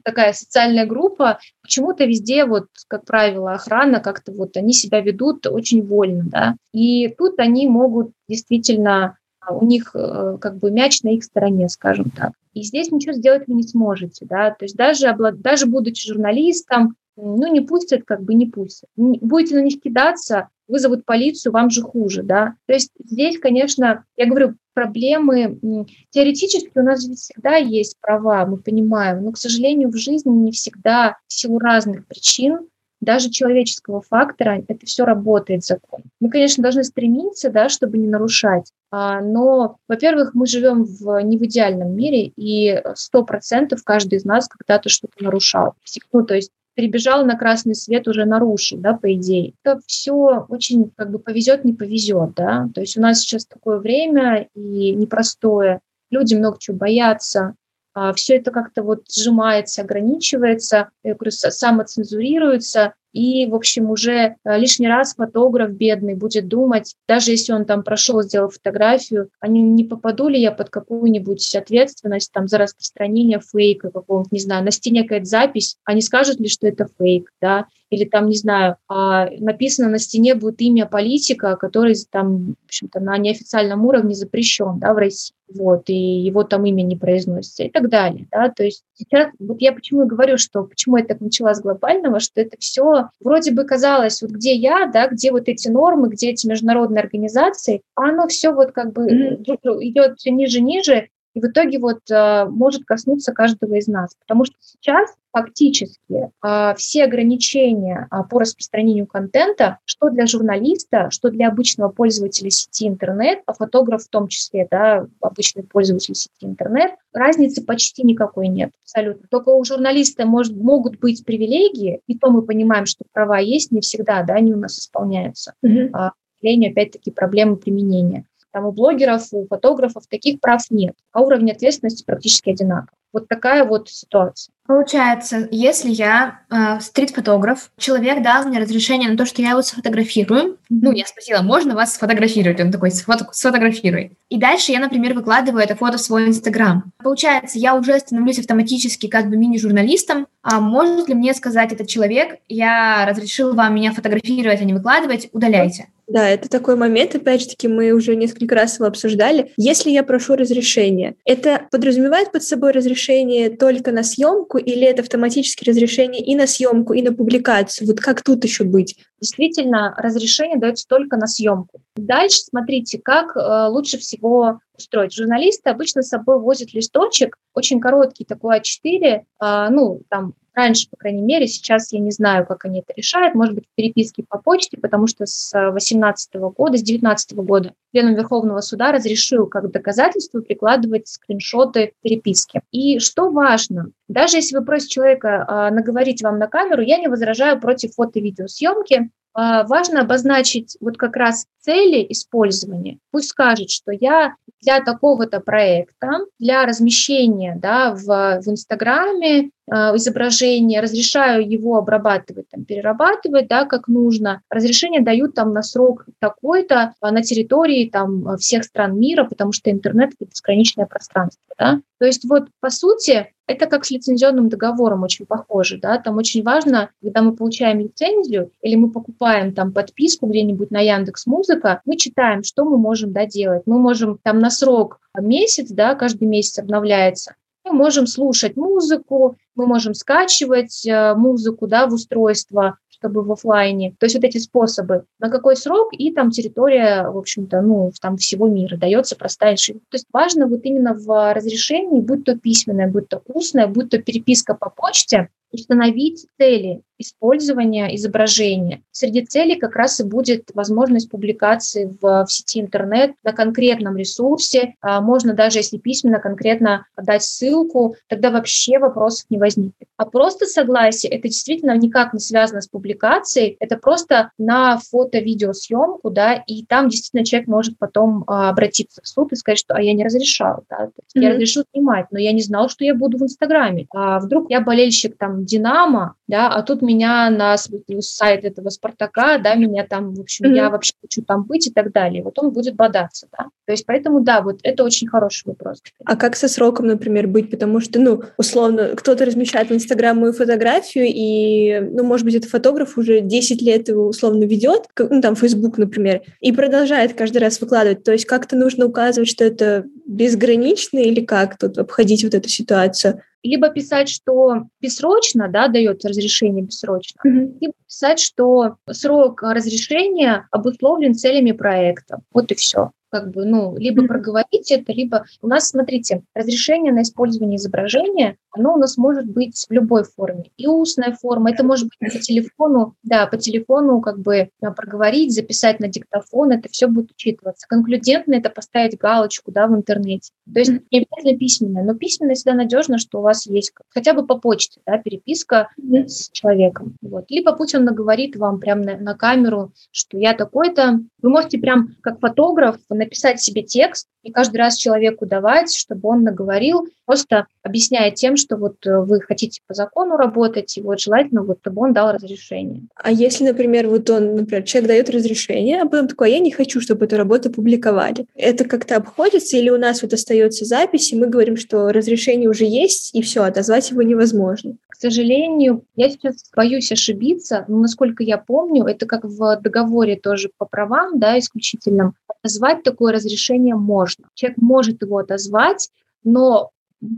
такая социальная группа, почему-то везде вот, как правило, охрана как-то вот они себя ведут очень вольно, да, и тут они могут действительно у них э, как бы мяч на их стороне, скажем так. И здесь ничего сделать вы не сможете, да, то есть даже, даже будучи журналистом, ну, не пустят, как бы не пустят. Будете на них кидаться, вызовут полицию, вам же хуже, да. То есть здесь, конечно, я говорю, проблемы теоретически у нас ведь всегда есть права, мы понимаем, но, к сожалению, в жизни не всегда в силу разных причин даже человеческого фактора это все работает закон. Мы, конечно, должны стремиться, да, чтобы не нарушать, а, но, во-первых, мы живем в, не в идеальном мире, и сто процентов каждый из нас когда-то что-то нарушал. Ну, то есть перебежал на красный свет, уже нарушил, да, по идее. Это все очень как бы повезет, не повезет, да. То есть у нас сейчас такое время и непростое. Люди много чего боятся, а все это как-то вот сжимается, ограничивается, я говорю, самоцензурируется, и, в общем, уже э, лишний раз фотограф бедный будет думать, даже если он там прошел, сделал фотографию, а не, не попаду ли я под какую-нибудь ответственность там за распространение фейка какого-нибудь, не знаю, на стене какая-то запись, а скажут ли, что это фейк, да, или там, не знаю, а написано на стене будет имя политика, который там, в общем-то, на неофициальном уровне запрещен, да, в России, вот, и его там имя не произносится и так далее, да, то есть сейчас, вот я почему и говорю, что почему я так начала с глобального, что это все вроде бы казалось, вот где я, да, где вот эти нормы, где эти международные организации, а оно все вот как бы mm-hmm. идет все ниже, ниже, и в итоге вот э, может коснуться каждого из нас. Потому что сейчас фактически э, все ограничения э, по распространению контента, что для журналиста, что для обычного пользователя сети интернет, а фотограф в том числе, да, обычный пользователь сети интернет, разницы почти никакой нет, абсолютно. Только у журналиста может, могут быть привилегии, и то мы понимаем, что права есть, не всегда, да, они у нас исполняются. Mm-hmm. А, опять-таки, проблемы применения. Там у блогеров, у фотографов таких прав нет, а уровень ответственности практически одинаковый. Вот такая вот ситуация. Получается, если я э, стрит-фотограф, человек дал мне разрешение на то, что я его сфотографирую. Ну, я спросила, можно вас сфотографировать? Он такой, Сфото сфотографируй. И дальше я, например, выкладываю это фото в свой Инстаграм. Получается, я уже становлюсь автоматически как бы мини-журналистом. А может ли мне сказать этот человек, я разрешил вам меня фотографировать, а не выкладывать, удаляйте? Да, это такой момент, опять же таки, мы уже несколько раз его обсуждали. Если я прошу разрешения, это подразумевает под собой разрешение только на съемку или это автоматически разрешение и на съемку, и на публикацию? Вот как тут еще быть? Действительно, разрешение дается только на съемку. Дальше смотрите, как э, лучше всего устроить. Журналисты обычно с собой возят листочек, очень короткий такой А4, э, ну, там раньше, по крайней мере, сейчас я не знаю, как они это решают, может быть, в переписке по почте, потому что с 2018 года, с 2019 года Пленум Верховного Суда разрешил как доказательство прикладывать скриншоты переписки. И что важно, даже если вы просите человека э, наговорить вам на камеру, я не возражаю против фото-видеосъемки, а, важно обозначить вот как раз цели использования. Пусть скажет, что я для такого-то проекта, для размещения да, в, в Инстаграме изображение, разрешаю его обрабатывать, там, перерабатывать, да, как нужно. Разрешение дают там на срок такой-то а, на территории там, всех стран мира, потому что интернет – это бесконечное пространство. Да? То есть вот по сути это как с лицензионным договором очень похоже, да, там очень важно, когда мы получаем лицензию или мы покупаем там подписку где-нибудь на Яндекс Музыка, мы читаем, что мы можем, да, делать. Мы можем там на срок месяц, да, каждый месяц обновляется, мы можем слушать музыку, мы можем скачивать э, музыку, да, в устройство, чтобы в офлайне. То есть вот эти способы, на какой срок и там территория, в общем-то, ну, там всего мира дается простая То есть важно вот именно в разрешении, будь то письменное, будь то устное, будь то переписка по почте, установить цели использования изображения. Среди целей как раз и будет возможность публикации в, в сети интернет на конкретном ресурсе. А, можно даже, если письменно, конкретно дать ссылку, тогда вообще вопросов не возникнет. А просто согласие, это действительно никак не связано с публикацией, это просто на фото-видеосъемку, да, и там действительно человек может потом а, обратиться в суд и сказать, что а я не разрешал, да, mm-hmm. я разрешил снимать, но я не знал, что я буду в Инстаграме. А вдруг я болельщик там Динамо, да, а тут меня на сайт этого Спартака, да, меня там, в общем, mm-hmm. я вообще хочу там быть и так далее. Вот он будет бодаться, да. То есть поэтому, да, вот это очень хороший вопрос. А как со сроком, например, быть? Потому что, ну, условно, кто-то размещает в Инстаграм мою фотографию, и, ну, может быть, этот фотограф уже 10 лет его условно ведет, ну, там, Facebook, например, и продолжает каждый раз выкладывать. То есть как-то нужно указывать, что это безгранично или как тут обходить вот эту ситуацию? Либо писать, что бессрочно, да, дает разрешение бессрочно, mm-hmm. либо писать, что срок разрешения обусловлен целями проекта. Вот и все как бы, ну, либо mm-hmm. проговорить это, либо у нас, смотрите, разрешение на использование изображения, оно у нас может быть в любой форме. И устная форма, это может быть по телефону, да, по телефону как бы а, проговорить, записать на диктофон, это все будет учитываться. Конклюдентно это поставить галочку, да, в интернете. То есть не обязательно письменное, но письменное всегда надежно, что у вас есть хотя бы по почте, да, переписка с человеком. Вот. Либо пусть он наговорит вам прямо на, на камеру, что я такой-то. Вы можете прям как фотограф написать себе текст и каждый раз человеку давать, чтобы он наговорил, просто объясняя тем, что вот э, вы хотите по закону работать, и вот желательно, вот, чтобы он дал разрешение. А если, например, вот он, например, человек дает разрешение, а потом такой, «А я не хочу, чтобы эту работу публиковали. Это как-то обходится или у нас вот остается запись, и мы говорим, что разрешение уже есть, и все, отозвать его невозможно? К сожалению, я сейчас боюсь ошибиться, но насколько я помню, это как в договоре тоже по правам, да, исключительном, отозвать такое разрешение можно. Человек может его отозвать, но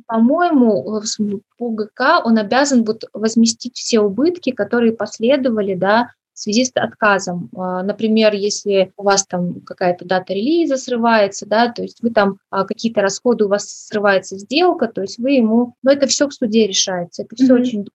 по-моему, по ГК он обязан будет возместить все убытки, которые последовали, да, в связи с отказом. А, например, если у вас там какая-то дата релиза срывается, да, то есть вы там а, какие-то расходы, у вас срывается сделка, то есть вы ему, но это все в суде решается, это все mm-hmm. очень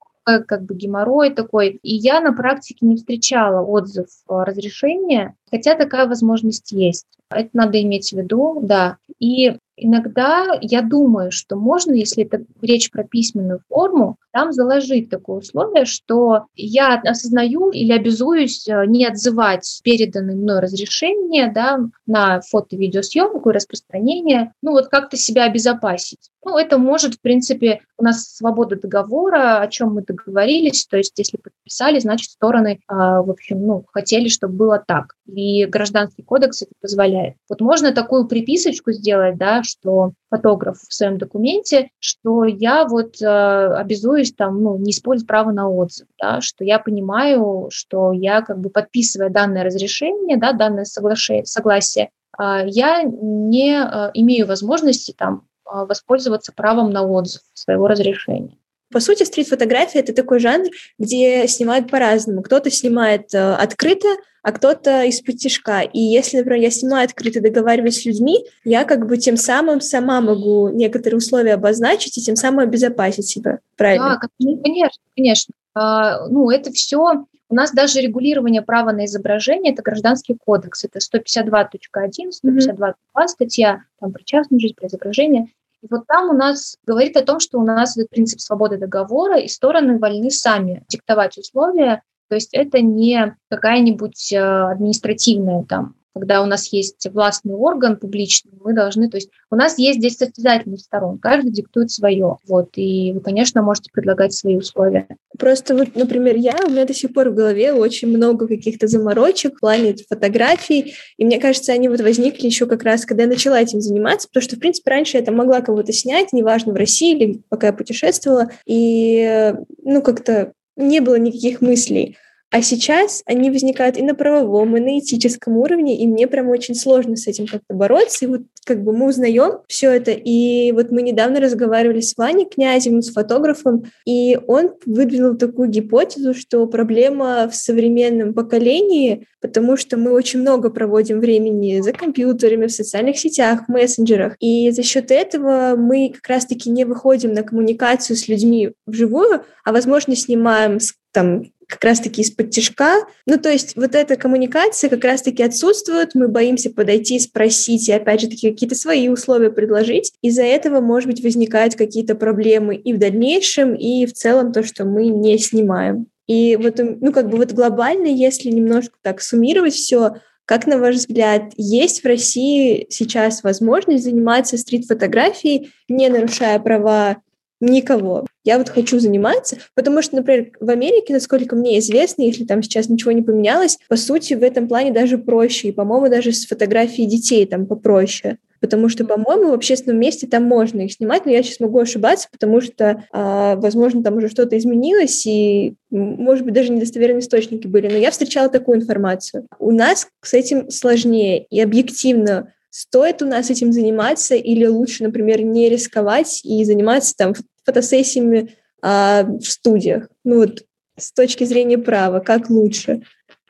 как бы геморрой такой. И я на практике не встречала отзыв разрешения, хотя такая возможность есть. Это надо иметь в виду, да. И иногда я думаю, что можно, если это речь про письменную форму, там заложить такое условие, что я осознаю или обязуюсь э, не отзывать переданное мной разрешение да, на фото-видеосъемку и распространение, ну вот как-то себя обезопасить. Ну, это может, в принципе, у нас свобода договора, о чем мы договорились, то есть если подписали, значит, стороны, а, в общем, ну, хотели, чтобы было так. И гражданский кодекс это позволяет. Вот можно такую приписочку сделать, да, что фотограф в своем документе, что я вот э, обязуюсь там, ну, не использовать право на отзыв, да, что я понимаю, что я как бы подписывая данное разрешение, да, данное соглашение, согласие, э, я не э, имею возможности там э, воспользоваться правом на отзыв своего разрешения. По сути, стрит-фотография — это такой жанр, где снимают по-разному. Кто-то снимает э, открыто, а кто-то из-под тяжка. И если, например, я снимаю открыто, договариваюсь с людьми, я как бы тем самым сама могу некоторые условия обозначить и тем самым обезопасить себя. Правильно? Да, конечно, конечно. А, ну, это все у нас даже регулирование права на изображение – это гражданский кодекс. Это 152.1, 152.2 статья там, про частную жизнь, про изображение. Вот там у нас говорит о том, что у нас этот принцип свободы договора, и стороны вольны сами диктовать условия. То есть это не какая-нибудь э, административная там когда у нас есть властный орган публичный, мы должны, то есть у нас есть здесь состязательность сторон, каждый диктует свое, вот, и вы, конечно, можете предлагать свои условия. Просто вот, например, я, у меня до сих пор в голове очень много каких-то заморочек в плане фотографий, и мне кажется, они вот возникли еще как раз, когда я начала этим заниматься, потому что, в принципе, раньше я там могла кого-то снять, неважно, в России или пока я путешествовала, и, ну, как-то не было никаких мыслей. А сейчас они возникают и на правовом, и на этическом уровне, и мне прям очень сложно с этим как-то бороться. И вот как бы мы узнаем все это, и вот мы недавно разговаривали с Ваней Князевым, с фотографом, и он выдвинул такую гипотезу, что проблема в современном поколении, потому что мы очень много проводим времени за компьютерами, в социальных сетях, в мессенджерах, и за счет этого мы как раз-таки не выходим на коммуникацию с людьми вживую, а, возможно, снимаем там как раз-таки из-под тяжка. Ну, то есть вот эта коммуникация как раз-таки отсутствует, мы боимся подойти, спросить и, опять же, таки какие-то свои условия предложить. Из-за этого, может быть, возникают какие-то проблемы и в дальнейшем, и в целом то, что мы не снимаем. И вот, ну, как бы вот глобально, если немножко так суммировать все, как, на ваш взгляд, есть в России сейчас возможность заниматься стрит-фотографией, не нарушая права никого. Я вот хочу заниматься, потому что, например, в Америке, насколько мне известно, если там сейчас ничего не поменялось, по сути, в этом плане даже проще. И, по-моему, даже с фотографией детей там попроще. Потому что, по-моему, в общественном месте там можно их снимать, но я сейчас могу ошибаться, потому что, а, возможно, там уже что-то изменилось, и, может быть, даже недостоверные источники были. Но я встречала такую информацию. У нас с этим сложнее, и объективно Стоит у нас этим заниматься или лучше, например, не рисковать и заниматься там фотосессиями а, в студиях? Ну вот с точки зрения права, как лучше?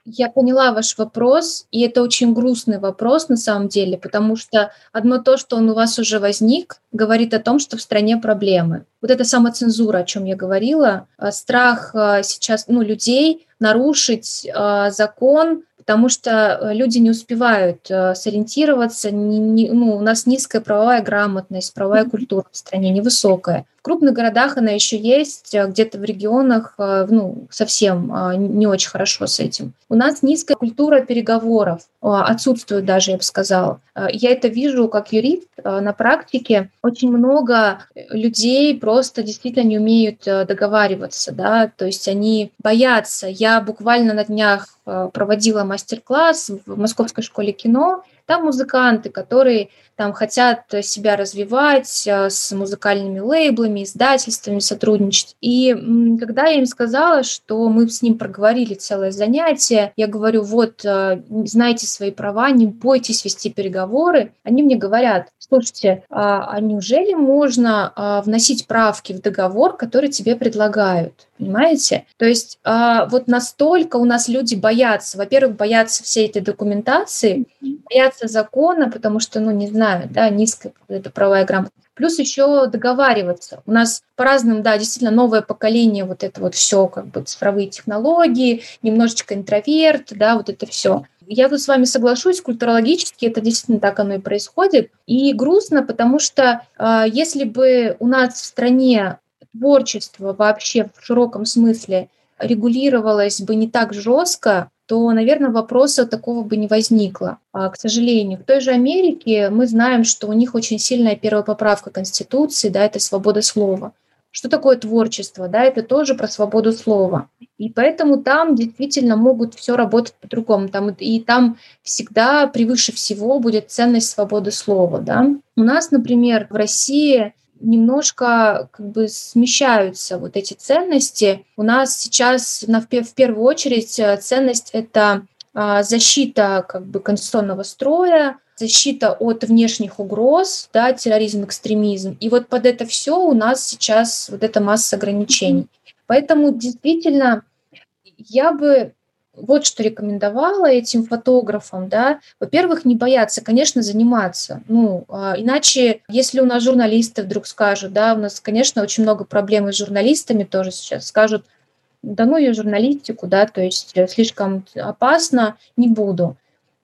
Я поняла ваш вопрос, и это очень грустный вопрос на самом деле, потому что одно то, что он у вас уже возник, говорит о том, что в стране проблемы. Вот эта самоцензура, о чем я говорила, а, страх а, сейчас ну, людей нарушить э, закон, потому что э, люди не успевают э, сориентироваться, не, не, ну, у нас низкая правовая грамотность, правовая культура в стране невысокая крупных городах она еще есть, а где-то в регионах а, ну, совсем а, не очень хорошо с этим. У нас низкая культура переговоров, отсутствует даже, я бы сказала. Я это вижу как юрист на практике. Очень много людей просто действительно не умеют договариваться, да, то есть они боятся. Я буквально на днях проводила мастер-класс в Московской школе кино, там музыканты, которые там хотят себя развивать э, с музыкальными лейблами, издательствами сотрудничать. И когда я им сказала, что мы с ним проговорили целое занятие, я говорю, вот, э, знаете свои права, не бойтесь вести переговоры, они мне говорят, слушайте, а, а неужели можно а, вносить правки в договор, который тебе предлагают? Понимаете? То есть а, вот настолько у нас люди боятся, во-первых, боятся всей этой документации, боятся закона, потому что, ну, не знаю, да, низкая это правовая грамотность. Плюс еще договариваться. У нас по разным, да, действительно новое поколение, вот это вот все, как бы цифровые технологии, немножечко интроверт, да, вот это все. Я тут с вами соглашусь, культурологически это действительно так оно и происходит. И грустно, потому что э, если бы у нас в стране творчество вообще в широком смысле регулировалось бы не так жестко, то, наверное, вопроса такого бы не возникло. А, к сожалению, в той же Америке мы знаем, что у них очень сильная первая поправка Конституции, да, это свобода слова. Что такое творчество? Да, это тоже про свободу слова. И поэтому там действительно могут все работать по-другому. Там, и там всегда превыше всего будет ценность свободы слова. Да? У нас, например, в России немножко как бы смещаются вот эти ценности. У нас сейчас на, в первую очередь э, ценность это а, защита как бы конституционного строя, защита от внешних угроз, да, терроризм, экстремизм. И вот под это все у нас сейчас вот эта масса ограничений. Поэтому действительно я бы вот что рекомендовала этим фотографам, да, во-первых, не бояться, конечно, заниматься, ну, а, иначе, если у нас журналисты вдруг скажут, да, у нас, конечно, очень много проблем с журналистами тоже сейчас, скажут, да ну ее журналистику, да, то есть э, слишком опасно, не буду.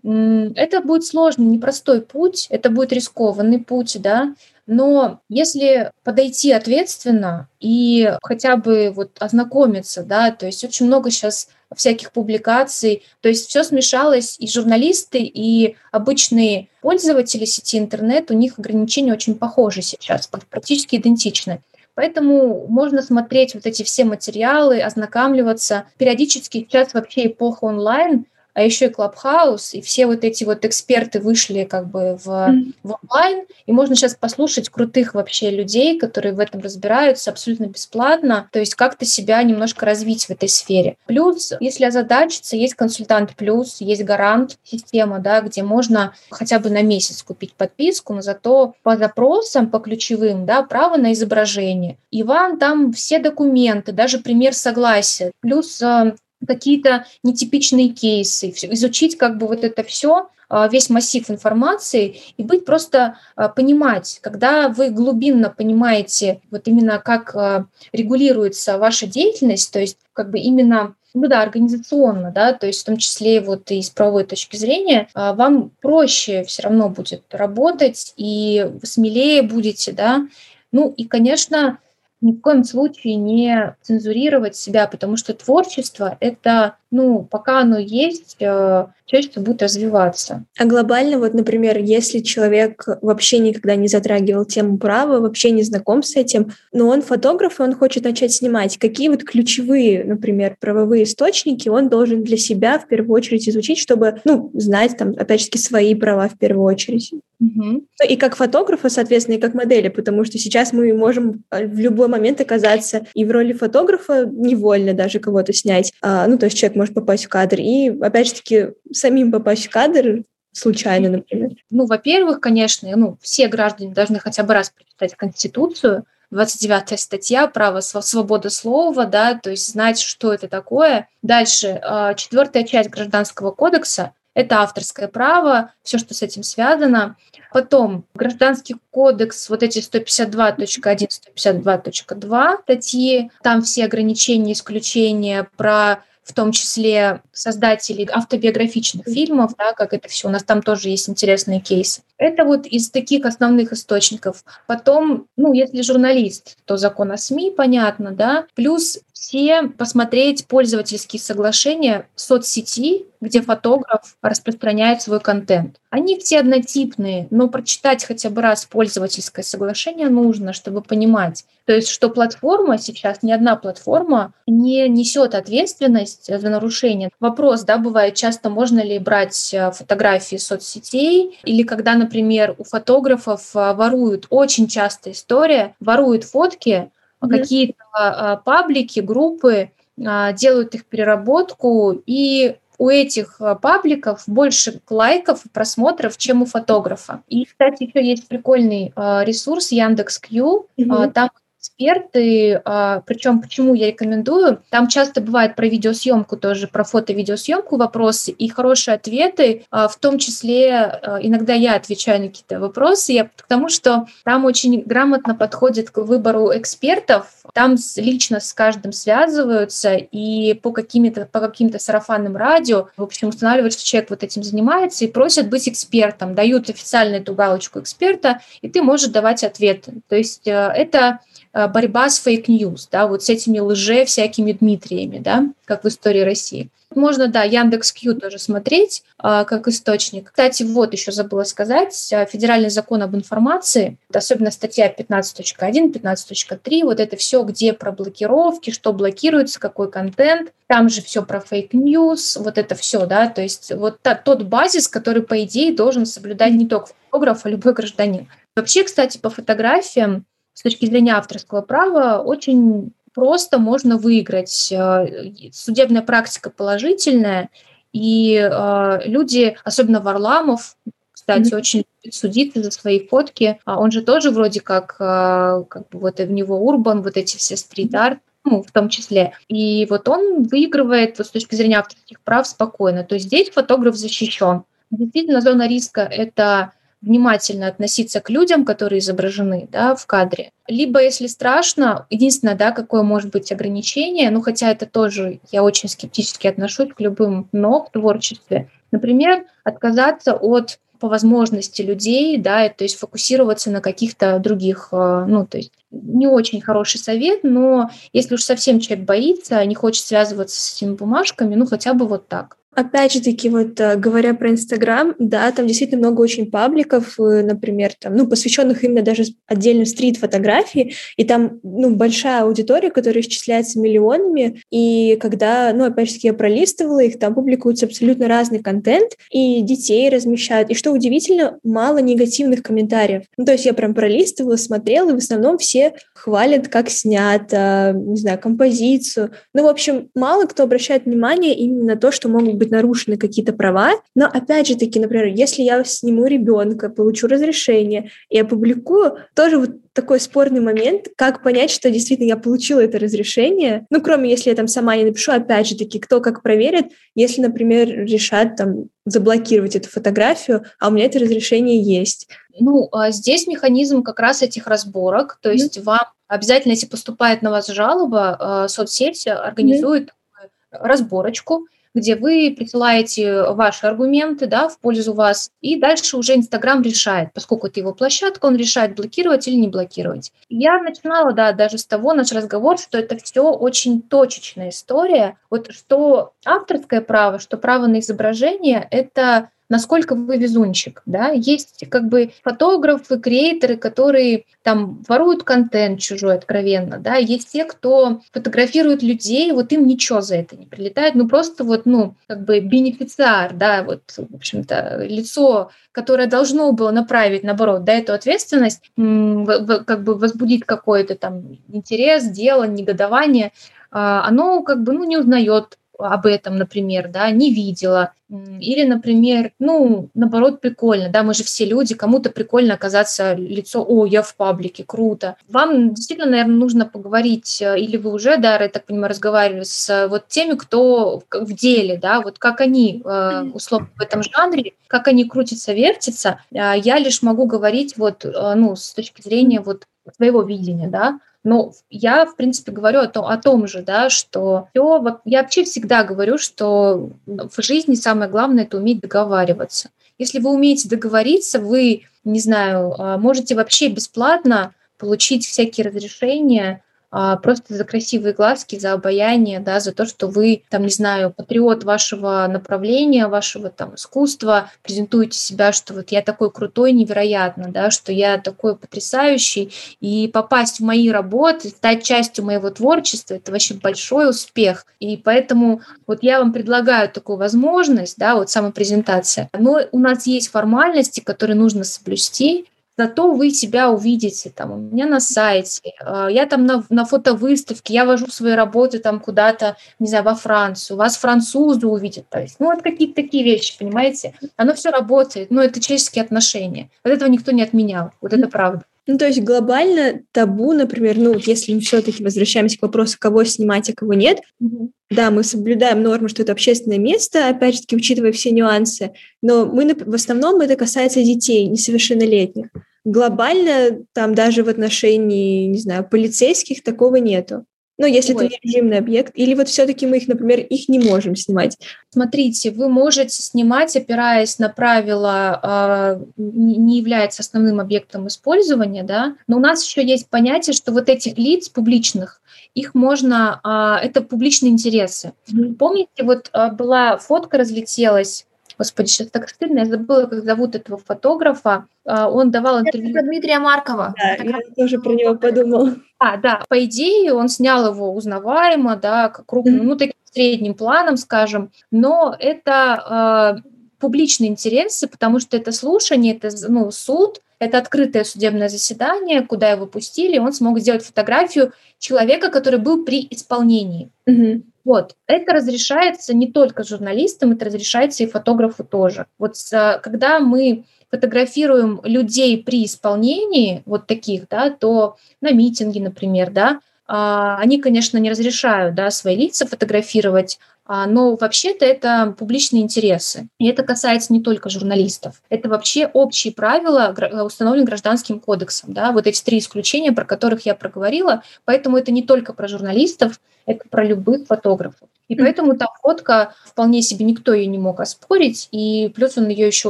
Это будет сложный, непростой путь, это будет рискованный путь, да, но если подойти ответственно и хотя бы вот ознакомиться, да, то есть очень много сейчас всяких публикаций. То есть все смешалось, и журналисты, и обычные пользователи сети интернет, у них ограничения очень похожи сейчас, практически идентичны. Поэтому можно смотреть вот эти все материалы, ознакомливаться. Периодически сейчас вообще эпоха онлайн, а еще и Клабхаус, и все вот эти вот эксперты вышли как бы в, mm. в онлайн, и можно сейчас послушать крутых вообще людей, которые в этом разбираются абсолютно бесплатно, то есть как-то себя немножко развить в этой сфере. Плюс, если озадачиться, есть консультант плюс, есть гарант система, да, где можно хотя бы на месяц купить подписку, но зато по запросам, по ключевым, да, право на изображение. И вам там все документы, даже пример согласия, плюс э, какие-то нетипичные кейсы, изучить как бы вот это все, а, весь массив информации и быть просто а, понимать, когда вы глубинно понимаете вот именно как а, регулируется ваша деятельность, то есть как бы именно ну да, организационно, да, то есть в том числе вот и с правовой точки зрения, вам проще все равно будет работать, и смелее будете, да. Ну и, конечно, ни в коем случае не цензурировать себя, потому что творчество — это, ну, пока оно есть, э, человечество будет развиваться. А глобально, вот, например, если человек вообще никогда не затрагивал тему права, вообще не знаком с этим, но он фотограф, и он хочет начать снимать, какие вот ключевые, например, правовые источники он должен для себя в первую очередь изучить, чтобы, ну, знать там, опять-таки, свои права в первую очередь? Угу. И как фотографа, соответственно, и как модели, потому что сейчас мы можем а, в любой момент оказаться и в роли фотографа невольно даже кого-то снять. А, ну, то есть человек может попасть в кадр. И, опять же таки, самим попасть в кадр случайно, например. Ну, во-первых, конечно, ну, все граждане должны хотя бы раз прочитать Конституцию, 29 статья «Право свободы слова», да, то есть знать, что это такое. Дальше, а, четвертая часть Гражданского кодекса это авторское право, все, что с этим связано. Потом Гражданский кодекс, вот эти 152.1, 152.2 статьи, там все ограничения, исключения про в том числе создателей автобиографичных фильмов, да, как это все, у нас там тоже есть интересные кейсы. Это вот из таких основных источников. Потом, ну, если журналист, то закон о СМИ, понятно, да, плюс все посмотреть пользовательские соглашения соцсети, где фотограф распространяет свой контент. Они все однотипные, но прочитать хотя бы раз пользовательское соглашение нужно, чтобы понимать. То есть, что платформа сейчас, ни одна платформа не несет ответственность за нарушение. Вопрос, да, бывает часто, можно ли брать э, фотографии соцсетей, или когда, например, у фотографов э, воруют, очень частая история, воруют фотки, mm-hmm. какие-то а, паблики, группы а, делают их переработку, и у этих а, пабликов больше лайков и просмотров, чем у фотографа. И, кстати, еще есть прикольный ресурс Яндекс.Кью. Mm-hmm. Там эксперты, а, причем почему я рекомендую, там часто бывает про видеосъемку тоже, про фото-видеосъемку вопросы и хорошие ответы, а, в том числе а, иногда я отвечаю на какие-то вопросы, я к тому, что там очень грамотно подходит к выбору экспертов, там лично с каждым связываются и по каким-то по каким-то сарафанным радио, в общем, устанавливают, что человек вот этим занимается и просят быть экспертом, дают официально эту галочку эксперта, и ты можешь давать ответы. То есть э, это борьба с fake news, да, вот с этими лже всякими Дмитриями, да, как в истории России. Можно, да, Яндекс.Кью тоже смотреть а, как источник. Кстати, вот еще забыла сказать, э, федеральный закон об информации, особенно статья 15.1, 15.3, вот это все, где про блокировки, что блокируется, какой контент, там же все про fake news, вот это все, да, то есть вот та, тот базис, который, по идее, должен соблюдать не только фотограф, а любой гражданин. Вообще, кстати, по фотографиям с точки зрения авторского права очень просто можно выиграть. Э, судебная практика положительная, и э, люди, особенно Варламов, кстати, mm-hmm. очень любит судиться за свои фотки. А он же тоже вроде как, э, как бы вот в него урбан, вот эти все стрит-арт, ну, в том числе. И вот он выигрывает вот с точки зрения авторских прав спокойно. То есть здесь фотограф защищен. Действительно, зона риска – это внимательно относиться к людям, которые изображены да, в кадре. Либо, если страшно, единственное, да, какое может быть ограничение, ну хотя это тоже я очень скептически отношусь к любым «но» в творчестве. Например, отказаться от по возможности людей, да, то есть фокусироваться на каких-то других, э, ну, то есть не очень хороший совет, но если уж совсем человек боится, не хочет связываться с этими бумажками, ну, хотя бы вот так. Опять же таки, вот э, говоря про Инстаграм, да, там действительно много очень пабликов, э, например, там, ну, посвященных именно даже отдельно стрит-фотографии, и там, ну, большая аудитория, которая исчисляется миллионами, и когда, ну, опять же таки, я пролистывала их, там публикуется абсолютно разный контент, и детей размещают, и что удивительно, мало негативных комментариев. Ну, то есть я прям пролистывала, смотрела, и в основном все хвалят, как снято, не знаю, композицию. Ну, в общем, мало кто обращает внимание именно на то, что могут быть нарушены какие-то права. Но, опять же таки, например, если я сниму ребенка, получу разрешение и опубликую, тоже вот такой спорный момент, как понять, что действительно я получила это разрешение. Ну, кроме если я там сама не напишу, опять же таки, кто как проверит, если, например, решат там заблокировать эту фотографию, а у меня это разрешение есть. Ну, а здесь механизм как раз этих разборок, то есть mm-hmm. вам обязательно, если поступает на вас жалоба, а, соцсеть организует mm-hmm. разборочку, где вы присылаете ваши аргументы да, в пользу вас, и дальше уже Инстаграм решает, поскольку это его площадка, он решает блокировать или не блокировать. Я начинала, да, даже с того наш разговор, что это все очень точечная история. Вот что авторское право, что право на изображение, это насколько вы везунчик, да, есть как бы фотографы, креаторы, которые там воруют контент чужой откровенно, да, есть те, кто фотографирует людей, вот им ничего за это не прилетает, ну просто вот, ну, как бы бенефициар, да, вот, в общем-то, лицо, которое должно было направить, наоборот, да, эту ответственность, как бы возбудить какой-то там интерес, дело, негодование, а, оно как бы, ну, не узнает об этом, например, да, не видела. Или, например, ну, наоборот, прикольно, да, мы же все люди, кому-то прикольно оказаться лицо, о, я в паблике, круто. Вам действительно, наверное, нужно поговорить, э, или вы уже, да, я так понимаю, разговаривали с э, вот теми, кто в деле, да, вот как они, э, условно, в этом жанре, как они крутятся, вертятся. А я лишь могу говорить вот, ну, с точки зрения вот своего видения, да, но я, в принципе, говорю о том, о том же, да, что все, я вообще всегда говорю, что в жизни самое главное – это уметь договариваться. Если вы умеете договориться, вы, не знаю, а, можете вообще бесплатно получить всякие разрешения, а, просто за красивые глазки, за обаяние, да, за то, что вы, там, не знаю, патриот вашего направления, вашего там искусства, презентуете себя, что вот я такой крутой, невероятно, да, что я такой потрясающий, и попасть в мои работы, стать частью моего творчества, это вообще большой успех. И поэтому вот я вам предлагаю такую возможность, да, вот самопрезентация. Но у нас есть формальности, которые нужно соблюсти, Зато вы себя увидите там у меня на сайте, а, я там на, на фотовыставке, я вожу свои работы там куда-то, не знаю, во Францию, вас французы увидят. То есть, ну, вот какие-то такие вещи, понимаете? Оно все работает, но это человеческие отношения. Вот этого никто не отменял, вот это правда. Ну, то есть глобально табу, например, ну, если мы все-таки возвращаемся к вопросу, кого снимать, а кого нет, mm-hmm. да, мы соблюдаем норму, что это общественное место, опять же таки, учитывая все нюансы, но мы в основном это касается детей несовершеннолетних. Глобально там даже в отношении, не знаю, полицейских такого нету. Ну, если Ой. это не режимный объект, или вот все-таки мы их, например, их не можем снимать. Смотрите, вы можете снимать, опираясь на правила, э, не является основным объектом использования, да, но у нас еще есть понятие, что вот этих лиц публичных, их можно, э, это публичные интересы. Mm-hmm. Помните, вот э, была фотка разлетелась Господи, сейчас так стыдно, я забыла, как зовут этого фотографа. Он давал интервью. Это Дмитрия Маркова. Да, я тоже про него подумала. А, да, по идее он снял его узнаваемо, да, как крупным, ну, таким средним планом, скажем, но это э, публичные интересы, потому что это слушание, это ну, суд, это открытое судебное заседание, куда его пустили, он смог сделать фотографию человека, который был при исполнении. Угу. Вот, это разрешается не только журналистам, это разрешается и фотографу тоже. Вот когда мы фотографируем людей при исполнении вот таких, да, то на митинге, например, да, а, они, конечно, не разрешают да, свои лица фотографировать, а, но вообще-то это публичные интересы. И это касается не только журналистов. Это вообще общие правила, установленные гражданским кодексом. Да? Вот эти три исключения, про которых я проговорила. Поэтому это не только про журналистов, это про любых фотографов. И поэтому та фотка вполне себе никто ее не мог оспорить, и плюс он ее еще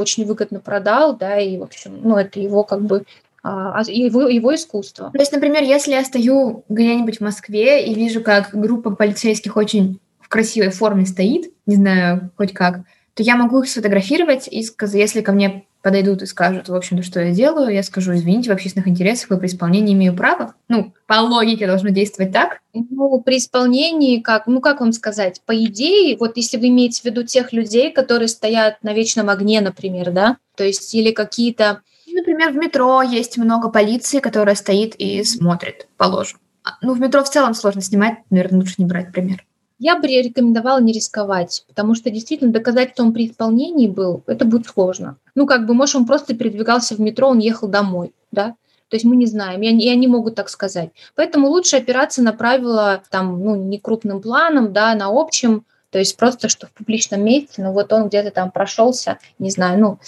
очень выгодно продал, да, и, в общем, ну, это его как бы а, а, его, его искусство. То есть, например, если я стою где-нибудь в Москве и вижу, как группа полицейских очень красивой форме стоит, не знаю, хоть как, то я могу их сфотографировать и сказать, если ко мне подойдут и скажут, в общем-то, что я делаю, я скажу, извините, в общественных интересах вы при исполнении имею право. Ну, по логике должно действовать так. Ну, при исполнении, как, ну, как вам сказать, по идее, вот если вы имеете в виду тех людей, которые стоят на вечном огне, например, да, то есть или какие-то... Например, в метро есть много полиции, которая стоит и смотрит, положим. А, ну, в метро в целом сложно снимать, наверное, лучше не брать пример. Я бы рекомендовала не рисковать, потому что действительно доказать, что он при исполнении был, это будет сложно. Ну, как бы, может, он просто передвигался в метро, он ехал домой, да? То есть мы не знаем, и они, и они могут так сказать. Поэтому лучше опираться на правила, там, ну, не крупным планом, да, на общем, то есть просто, что в публичном месте, ну, вот он где-то там прошелся, не знаю, ну,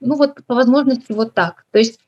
ну, вот по возможности вот так. То есть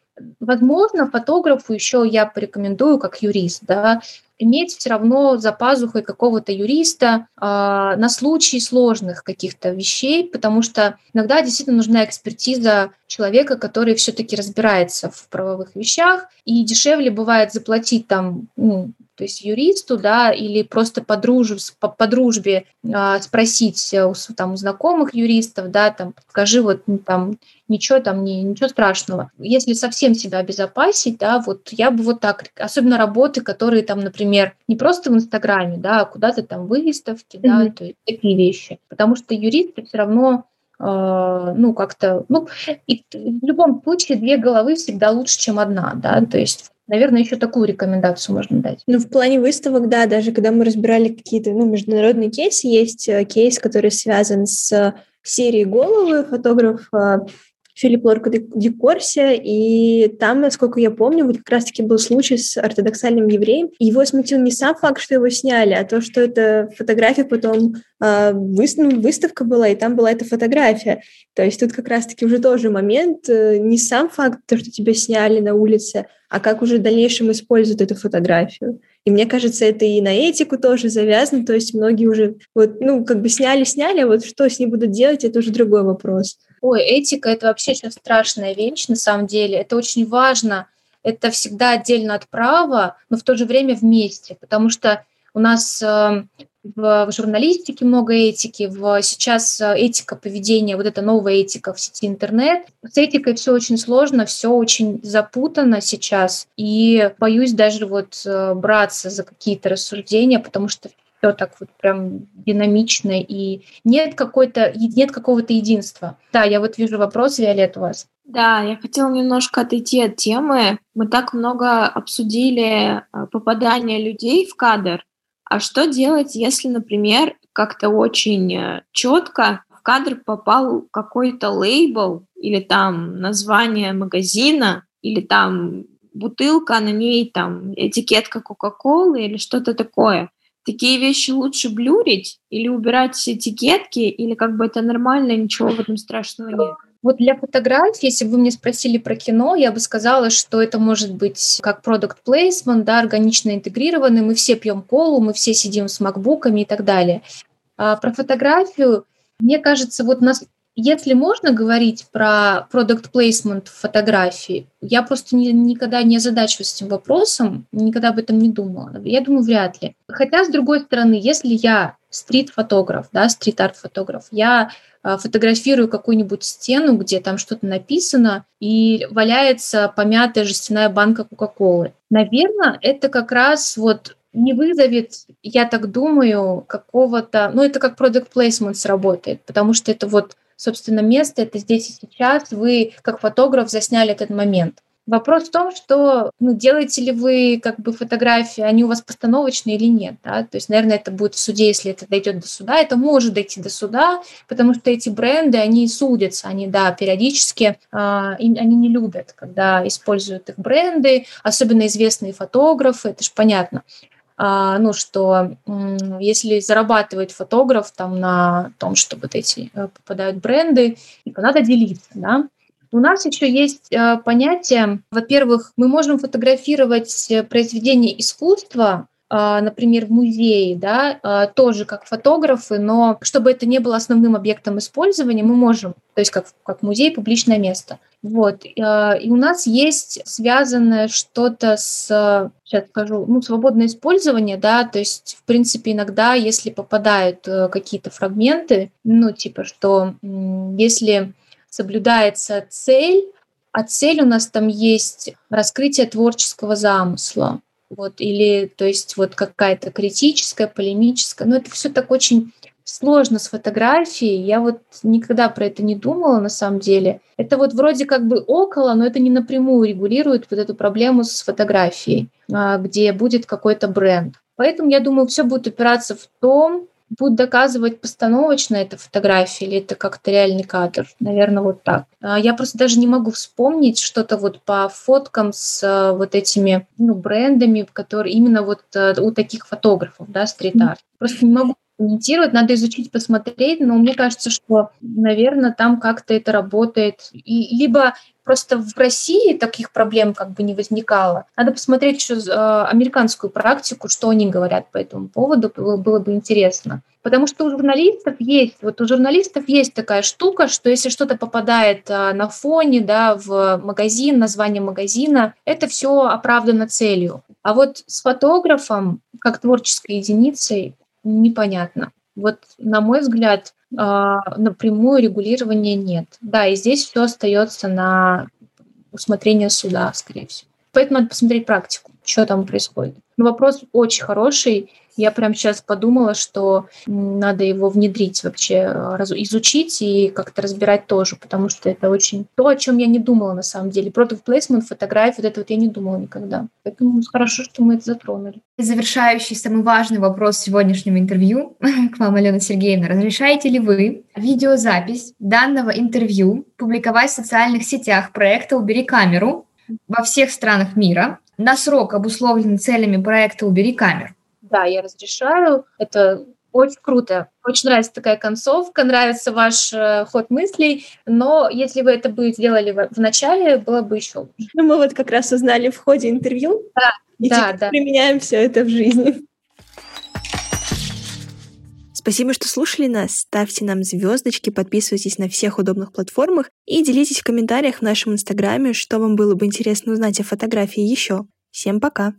Возможно, фотографу еще я порекомендую как юрист, да, иметь все равно за пазухой какого-то юриста э, на случай сложных каких-то вещей, потому что иногда действительно нужна экспертиза человека, который все-таки разбирается в правовых вещах, и дешевле бывает заплатить там ну, то есть юристу, да, или просто по, дружбе, по, по дружбе э, спросить у, там, у знакомых юристов, да, там, скажи, вот там ничего там, не, ничего страшного. Если совсем себя обезопасить, да, вот я бы вот так, особенно работы, которые там, например, не просто в Инстаграме, да, а куда-то там выставки, mm-hmm. да, то есть такие вещи. Потому что юристы все равно ну, как-то, ну, и в любом случае две головы всегда лучше, чем одна, да, то есть Наверное, еще такую рекомендацию можно дать. Ну, в плане выставок, да, даже когда мы разбирали какие-то ну, международные кейсы, есть э, кейс, который связан с серией «Головы». Фотограф э, Филипп Лорко Ди Корси, и там, насколько я помню, вот как раз-таки был случай с ортодоксальным евреем. Его смутил не сам факт, что его сняли, а то, что эта фотография потом э, выставка была, и там была эта фотография. То есть тут как раз-таки уже тоже момент, э, не сам факт, то, что тебя сняли на улице, а как уже в дальнейшем используют эту фотографию. И мне кажется, это и на этику тоже завязано, то есть многие уже вот, ну, как бы сняли-сняли, а вот что с ней будут делать, это уже другой вопрос. Ой, этика – это вообще очень страшная вещь, на самом деле. Это очень важно. Это всегда отдельно от права, но в то же время вместе, потому что у нас э, в журналистике много этики, в, сейчас э, этика поведения, вот эта новая этика в сети интернет. С этикой все очень сложно, все очень запутано сейчас, и боюсь даже вот э, браться за какие-то рассуждения, потому что все так вот прям динамично и нет какой-то нет какого-то единства. Да, я вот вижу вопрос, Виолет, у вас. Да, я хотела немножко отойти от темы. Мы так много обсудили э, попадание людей в кадр. А что делать, если, например, как-то очень э, четко в кадр попал какой-то лейбл или там название магазина или там бутылка, на ней там этикетка Кока-Колы или что-то такое такие вещи лучше блюрить или убирать этикетки, или как бы это нормально, ничего в этом страшного нет? Вот для фотографий, если бы вы мне спросили про кино, я бы сказала, что это может быть как продукт placement, да, органично интегрированный, мы все пьем колу, мы все сидим с макбуками и так далее. А про фотографию, мне кажется, вот нас если можно говорить про placement в фотографии, я просто не, никогда не озадачиваюсь этим вопросом, никогда об этом не думала. Я думаю, вряд ли. Хотя, с другой стороны, если я стрит-фотограф, да, стрит-арт-фотограф, я э, фотографирую какую-нибудь стену, где там что-то написано, и валяется помятая жестяная банка Кока-Колы. Наверное, это как раз вот не вызовет, я так думаю, какого-то... Ну, это как product placement сработает, потому что это вот собственно, место, это здесь и сейчас, вы как фотограф засняли этот момент. Вопрос в том, что ну, делаете ли вы как бы фотографии, они у вас постановочные или нет. Да? То есть, наверное, это будет в суде, если это дойдет до суда. Это может дойти до суда, потому что эти бренды, они судятся, они, да, периодически, э, они не любят, когда используют их бренды, особенно известные фотографы, это же понятно. А, ну, что если зарабатывает фотограф там на том, что вот эти э, попадают бренды, то надо делиться, да. У нас еще есть э, понятие, во-первых, мы можем фотографировать э, произведения искусства, а, например, в музее, да, а, тоже как фотографы, но чтобы это не было основным объектом использования, мы можем, то есть как, как музей, публичное место, Вот. Э, и у нас есть связанное что-то с, сейчас скажу, ну, свободное использование, да, то есть, в принципе, иногда, если попадают э, какие-то фрагменты, ну, типа, что если соблюдается цель, а цель у нас там есть раскрытие творческого замысла. Вот, или, то есть, вот какая-то критическая, полемическая. Но это все так очень сложно с фотографией. Я вот никогда про это не думала на самом деле. Это вот вроде как бы около, но это не напрямую регулирует вот эту проблему с фотографией, а, где будет какой-то бренд. Поэтому я думаю, все будет упираться в том, будут доказывать постановочно это фотография или это как-то реальный кадр. Наверное, вот так. А, я просто даже не могу вспомнить что-то вот по фоткам с а, вот этими ну, брендами, которые именно вот у таких фотографов, да, стрит-арт. Просто не могу комментировать, надо изучить, посмотреть, но мне кажется, что, наверное, там как-то это работает. И, либо просто в России таких проблем как бы не возникало. Надо посмотреть еще э, американскую практику, что они говорят по этому поводу, было, было бы интересно. Потому что у журналистов есть, вот у журналистов есть такая штука, что если что-то попадает а, на фоне, да, в магазин, название магазина, это все оправдано целью. А вот с фотографом, как творческой единицей, непонятно. Вот, на мой взгляд, а, напрямую регулирования нет. Да, и здесь все остается на усмотрение суда, скорее всего. Поэтому надо посмотреть практику, что там происходит. Но вопрос очень хороший, я прям сейчас подумала, что надо его внедрить вообще, э, изучить и как-то разбирать тоже, потому что это очень то, о чем я не думала на самом деле. Product placement, фотографии, вот это вот я не думала никогда. Поэтому хорошо, что мы это затронули. Завершающий, самый важный вопрос сегодняшнего интервью *laughs* к вам, Алена Сергеевна. Разрешаете ли вы видеозапись данного интервью публиковать в социальных сетях проекта «Убери камеру» во всех странах мира на срок, обусловленный целями проекта «Убери камеру»? Да, я разрешаю. Это очень круто. Очень нравится такая концовка, нравится ваш э, ход мыслей, но если вы это бы сделали в, в начале, было бы еще лучше. Ну, мы вот как раз узнали в ходе интервью, да, и да, теперь да. применяем все это в жизни. Спасибо, что слушали нас. Ставьте нам звездочки, подписывайтесь на всех удобных платформах и делитесь в комментариях в нашем инстаграме, что вам было бы интересно узнать о фотографии еще. Всем пока!